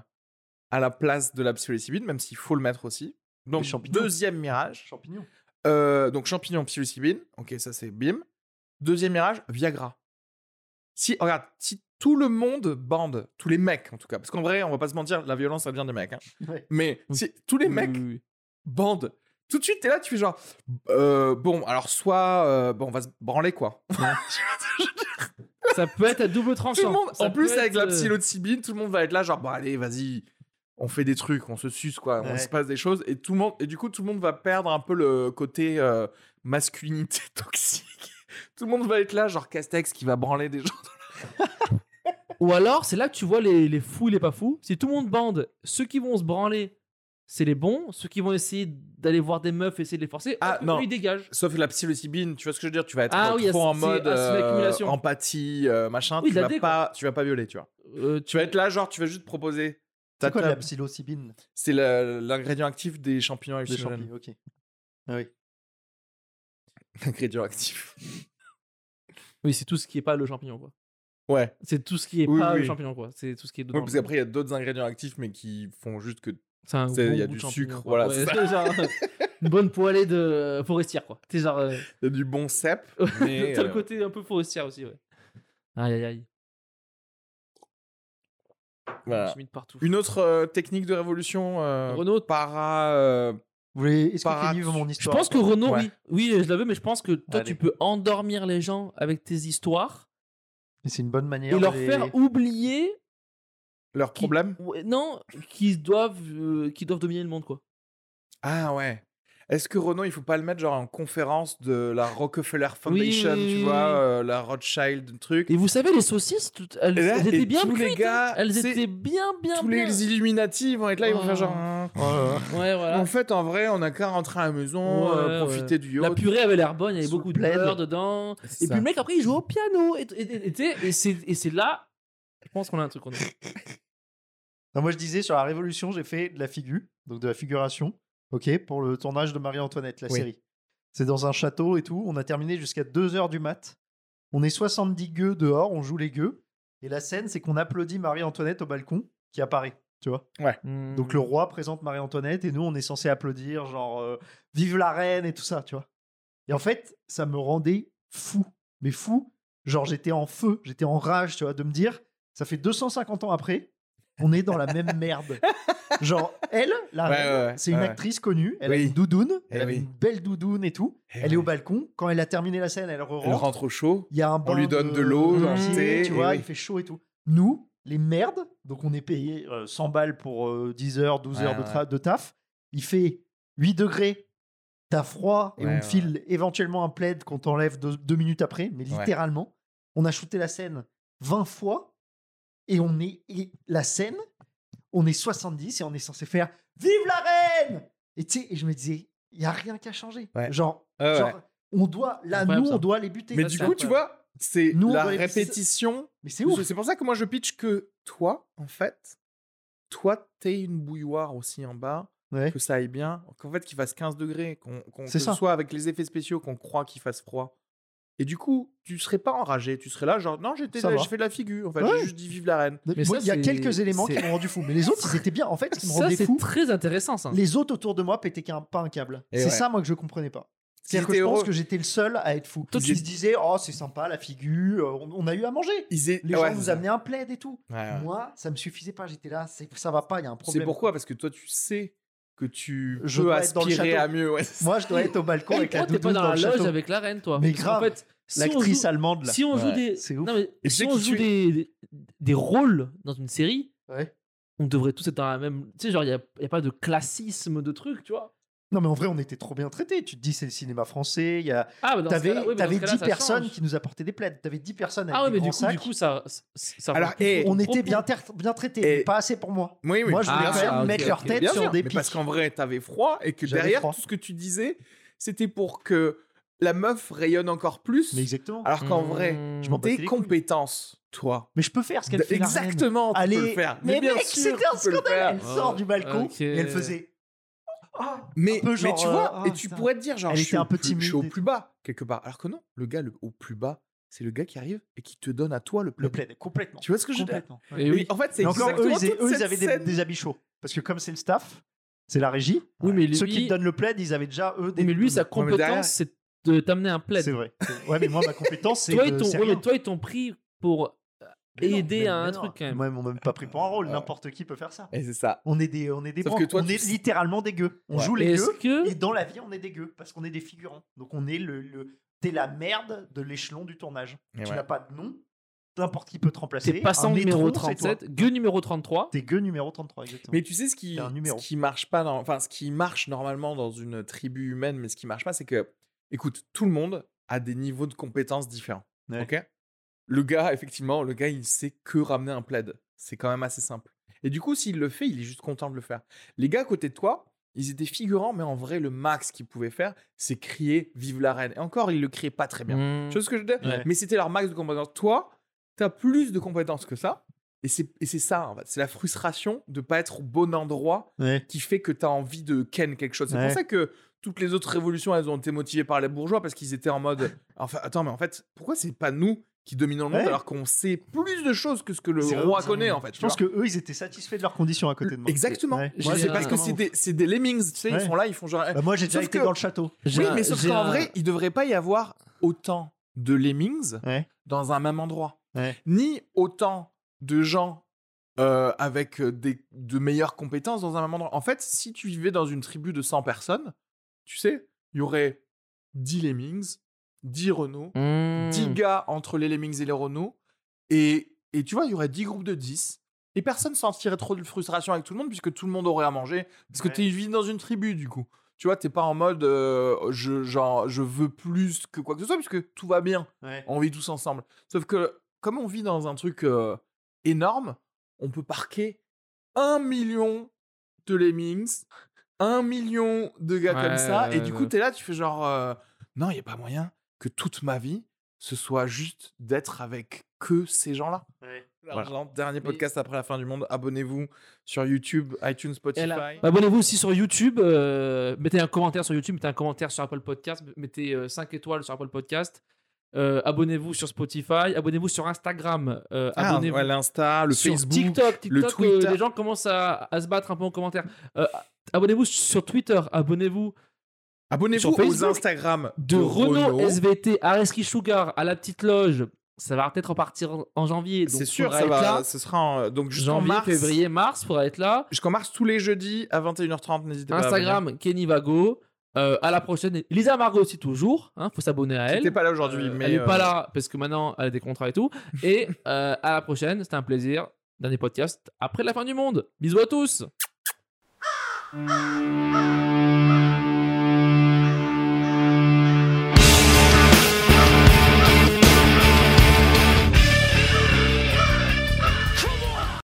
à la place de la psilocybine, même s'il faut le mettre aussi. Donc, deuxième mirage. Champignons. Euh, donc, champignon, psilocybine. Ok, ça c'est bim. Deuxième mirage, Viagra. Si, regarde, si tout le monde bande, tous les mecs en tout cas, parce qu'en vrai, on va pas se mentir, la violence, ça vient des mecs. hein. Ouais. Mais si tous les Oui, mecs oui, oui. Bandent, tout de suite, t'es là, tu fais genre, euh, bon, alors soit, euh, bon, on va se branler quoi. Ça peut être à double tranchant. monde, en plus avec être, la euh, psilocybine, tout le monde va être là, genre, bon, allez, vas-y, on fait des trucs, on se suce quoi, on se passe des choses, et tout le monde, et du coup, tout le monde va perdre un peu le côté euh, masculinité toxique. tout le monde va être là, genre Castex qui va branler des gens. Ou alors c'est là que tu vois les, les fous et les pas fous. Si tout le monde bande, ceux qui vont se branler, c'est les bons. Ceux qui vont essayer d'aller voir des meufs, essayer de les forcer, Ah, non. eux, ils dégagent. Sauf la psilocybine, tu vois ce que je veux dire, tu vas être Ah oui, trop en mode euh, empathie, euh, machin, Oui, tu vas dé, pas, tu vas pas violer, tu vois. Euh, Tu vas être là, genre, tu vas juste proposer. C'est quoi de la psilocybine? C'est l'ingrédient actif des champignons Des hallucinogènes. champignons, ok. Ah oui. L'ingrédient actif. Oui, c'est tout ce qui est pas le champignon, quoi. Ouais. C'est tout ce qui est Oui, pas oui. le champignon, quoi. C'est tout ce qui est Oui, parce qu'après, il y a d'autres ingrédients actifs, mais qui font juste que. C'est un c'est- bon il y a goût du sucre, quoi. voilà, Ouais, c'est c'est genre une bonne poêlée de forestière, quoi. T'es genre. euh, Il y a du bon cep, mais. T'as le euh, côté un peu forestière aussi, ouais. Aïe aïe aïe. Je voilà. de partout. Une autre euh, technique de révolution euh, Renaud, para. euh, Vous voulez, est-ce que Parat- Kenny veut mon Je histoire pense que Renaud, Ouais. oui, oui, je la veux, mais je pense que toi, Allez. tu peux endormir les gens avec tes histoires Et c'est une bonne manière et leur les- faire oublier, leur qui- problème ouais, non, qu'ils doivent, euh, qu'ils doivent dominer le monde, quoi. Ah ouais. Est-ce que Renaud, il faut pas le mettre genre en conférence de la Rockefeller Foundation, oui, tu oui, vois, euh, la Rothschild, truc? Et vous savez, les saucisses, toutes- elles, là, elles et étaient bien tous les cuites, gars, hein. elles c'est- étaient bien, bien, Tous bien. les Illuminati vont être là, ils vont Oh. faire genre. hein. Ouais, voilà. En fait, en vrai, on a qu'à rentrer à la maison, Ouais, euh, profiter du La yacht. purée avait l'air bonne, il y avait beaucoup de beurre dedans. Et puis le mec, après, il joue au piano. Et, et, et- et c'est là, je pense qu'on a un truc. qu'on a. Non, moi, je disais sur la Révolution, j'ai fait de la figure, donc de la figuration, ok, pour le tournage de Marie-Antoinette, la Oui. série. C'est dans un château et tout. On a terminé jusqu'à 2h du mat. On est 70 gueux dehors, on joue les gueux. Et la scène, c'est qu'on applaudit Marie-Antoinette au balcon qui apparaît. tu vois. Hmm. Donc le roi présente Marie-Antoinette et nous, on est censé applaudir, genre euh, vive la reine et tout ça, tu vois. Et en fait, ça me rendait fou, mais fou. Genre j'étais en feu, j'étais en rage, tu vois, de me dire, ça fait 250 ans après, on est dans la même merde. Genre elle, la Ouais, reine, ouais, ouais, c'est une actrice connue, elle a une doudoune, Eh elle a oui. une belle doudoune et tout. Eh elle est au balcon. Quand elle a terminé la scène, elle re Elle rentre au chaud. il y a un bain lui donne de l'eau, un thé, tu et vois, oui. il fait chaud et tout. Nous, les merdes, donc on est payé euh, 100 balles pour euh, 10 heures, 12 heures de, taf. Il fait 8 degrés, t'as froid et Ouais, on ouais. file éventuellement un plaid qu'on t'enlève deux, deux minutes après, mais Ouais. littéralement. On a shooté la scène 20 fois et on est et la scène, on est 70 et on est censé faire Vive la reine Et tu sais, et je me disais, il y a rien qui a changé. Ouais. Genre, ouais. on doit, là, nous, ça. on doit les buter. Mais Ça, du c'est coup, tu vois, c'est la répétition. Mais c'est ouf. C'est pour ça que moi, je pitch que toi, en fait, toi, t'es une bouilloire aussi en bas, Ouais. que ça aille bien, qu'en fait, qu'il fasse 15 degrés, qu'on que ça. soit avec les effets spéciaux, qu'on croit qu'il fasse froid. Et du coup, tu serais pas enragé, tu serais là, genre, non, j'étais là, je fais de la figure, en fait, Ouais. j'ai juste dit vive la reine. Mais il y a c'est- quelques éléments qui c'est- m'ont rendu fou. Mais les autres, ils étaient bien. En fait, ce qui me Ça, rendait c'est fou, très intéressant, ça. les autres autour de moi pétaient qu'un, pas un câble. C'est ouais. ça, moi, que je comprenais pas. C'est-à-dire que je pense que j'étais le seul à être fou. Toi, Ils tu- se disaient, oh, c'est sympa, la figure, on, on a eu à manger. Ils est- Les ouais, gens c'est nous amenaient un plaid et tout. Ouais, ouais. Moi, ça me suffisait pas. J'étais là, c'est- ça va pas, il y a un C'est problème. pourquoi? Parce que toi, tu sais que tu Je peux aspirer à mieux. ouais. Moi, je dois être au balcon Et avec la toi, t'es pas doudoune dans dans la le loge château. avec la reine, toi. Mais grave. fait, si on L'actrice joue- allemande, là. Si on joue Ouais, des, c'est ouf. non, mais Et tu si sais on qui joue tu des, des, des rôles dans une série, Ouais. on devrait tous être dans la même. Tu sais, genre, il n'y a, y a pas de classisme de trucs, tu vois. Non, mais en vrai, on était trop bien traités. Tu te dis, c'est le cinéma français. Il y a... Ah, bah T'avais oui, mais dans t'avais ce cas-là, 10 ça personnes change. qui nous apportaient des plaids. T'avais 10 personnes avec Ah, ouais, des mais du coup, du sacs. coup, ça. ça- Alors, et- ton on était bien, bien traités, Et- mais pas assez pour moi. Oui, oui. Moi, je voulais Ah, quand même ok, mettre leur tête Bien sur des mais pics. parce qu'en vrai, t'avais froid et que derrière, froid. tout ce que tu disais, c'était pour que la meuf rayonne encore plus. Mais exactement. Alors qu'en Mmh. vrai, tes compétences, toi, Mais je peux faire ce qu'elle fait. exactement, tu Allez, peux le faire. mais, mec, c'était un scandale. Elle sort du balcon et elle faisait. Ah, Mais, tu vois, euh, et ah, tu pourrais te dire, genre, Elle je était suis, un au peu plus, je suis au plus bas, quelque part. Alors que non, le gars le, au plus bas, c'est le gars qui arrive et qui te donne à toi le Le plaid. plaid, complètement. Tu vois ce que je veux dire? Et oui. En fait, c'est encore, eux, exactement ils, eux, ils avaient des, des habits chauds. Parce que comme c'est le staff, c'est la régie. Oui, mais lui, Ceux qui te donnent le plaid, ils avaient déjà eux des. oui, mais lui, sa compétence, c'est de t'amener un plaid. C'est vrai. Ouais, mais moi, ma compétence, c'est. Toi, ils t'ont pris pour Mais aider à un non. truc, quand même. Moi, ils m'ont même pas pris pour un rôle. N'importe qui peut faire ça. Et c'est ça. On est des, on est des Sauf que toi, on tu- est littéralement des gueux. On Ouais. joue les Est-ce gueux. que. Et dans la vie, on est des gueux. Parce qu'on est des figurants. Donc on est le. le... T'es la merde de l'échelon du tournage. Et tu ouais. n'as pas de nom. N'importe qui peut te remplacer. T'es passant Un numéro métron, c'est toi. 37, gueux numéro 33. T'es gueux numéro 33, exactement. Mais tu sais ce qui, C'est un numéro. ce qui marche pas dans, enfin, ce qui marche normalement dans une tribu humaine, mais ce qui marche pas, c'est que, écoute, tout le monde a des niveaux de compétences différents. Ouais. Ok? Le gars, effectivement, le gars, il sait que ramener un plaid. C'est quand même assez simple. Et du coup, s'il le fait, il est juste content de le faire. Les gars à côté de toi, ils étaient figurants, mais en vrai, le max qu'ils pouvaient faire, c'est crier "Vive la reine". Et encore, ils le criaient pas très bien. Mmh. Tu vois ce que je veux dire? Ouais. Mais c'était leur max de compétences. Toi, t'as plus de compétences que ça. Et c'est ça, en fait. C'est la frustration de pas être au bon endroit Ouais. qui fait que t'as envie de ken quelque chose. C'est Ouais. pour ça que toutes les autres révolutions, elles ont été motivées par les bourgeois parce qu'ils étaient en mode. Enfin, attends, mais en fait, pourquoi c'est pas nous qui dominons le monde Ouais. alors qu'on sait plus de choses que ce que le roi vrai. connaît en fait Je pense que eux, ils étaient satisfaits de leurs conditions à côté de moi. Exactement. Ouais. Moi, J'ai c'est parce que c'est des, c'est des lemmings, tu sais, Ouais. ils sont là, ils font genre. Bah, moi, j'ai déjà été que- dans le château. J'ai Oui, un- mais sauf qu'en un- vrai, il devrait pas y avoir autant de lemmings Ouais. dans un même endroit. Ouais. Ni autant de gens euh, avec des, de meilleures compétences dans un même endroit. En fait, si tu vivais dans une tribu de 100 personnes, tu sais, il y aurait 10 lemmings, 10 Renault, Mmh. 10 gars entre les lemmings et les Renault, et, et tu vois, il y aurait 10 groupes de 10. Et personne sentirait trop de frustration avec tout le monde puisque tout le monde aurait à manger. Parce que Ouais. tu vis dans une tribu, du coup. Tu vois, t'es pas en mode euh, je, genre, je veux plus que quoi que ce soit, puisque tout va bien. Ouais. On vit tous ensemble. Sauf que, comme on vit dans un truc euh, énorme, on peut parquer un million de lemmings, un million de gars Ouais, comme ça, et du coup, t'es là, tu fais genre, euh, non, il n'y a pas moyen que toute ma vie, ce soit juste d'être avec que ces gens-là. Ouais. L'argent, dernier podcast après la fin du monde. Abonnez-vous sur YouTube, iTunes, Spotify. Là- Abonnez-vous aussi sur YouTube. euh, mettez un commentaire sur YouTube, mettez un commentaire sur Apple Podcast, mettez 5 étoiles sur Apple Podcast. Euh, abonnez-vous sur Spotify, abonnez-vous sur Instagram, euh, Ah, abonnez-vous ouais, l'Insta, le sur Facebook. TikTok. le TikTok, euh, Twitter. les gens commencent à, à se battre un peu en commentaire. Euh, abonnez-vous sur Twitter, abonnez-vous Abonnez-vous sur aux Instagram de Renault, SVT, Areski Sugar à la petite loge. Ça va peut-être repartir en- janvier. C'est sûr, ça être va. là. Ce sera en- donc jusqu'en Janvier, mars. février, mars, faudra être là. Jusqu'en mars, tous les jeudis à 21h30. N'hésitez pas. Instagram, Kenny Vago. Euh, à la prochaine. Lisa Margot aussi toujours. Hein, faut s'abonner à elle. n'était pas là aujourd'hui, Euh, mais elle est euh, pas là parce que maintenant elle a des contrats et tout. Et euh, à la prochaine. C'était un plaisir. Dernier podcast après la fin du monde. Bisous à tous.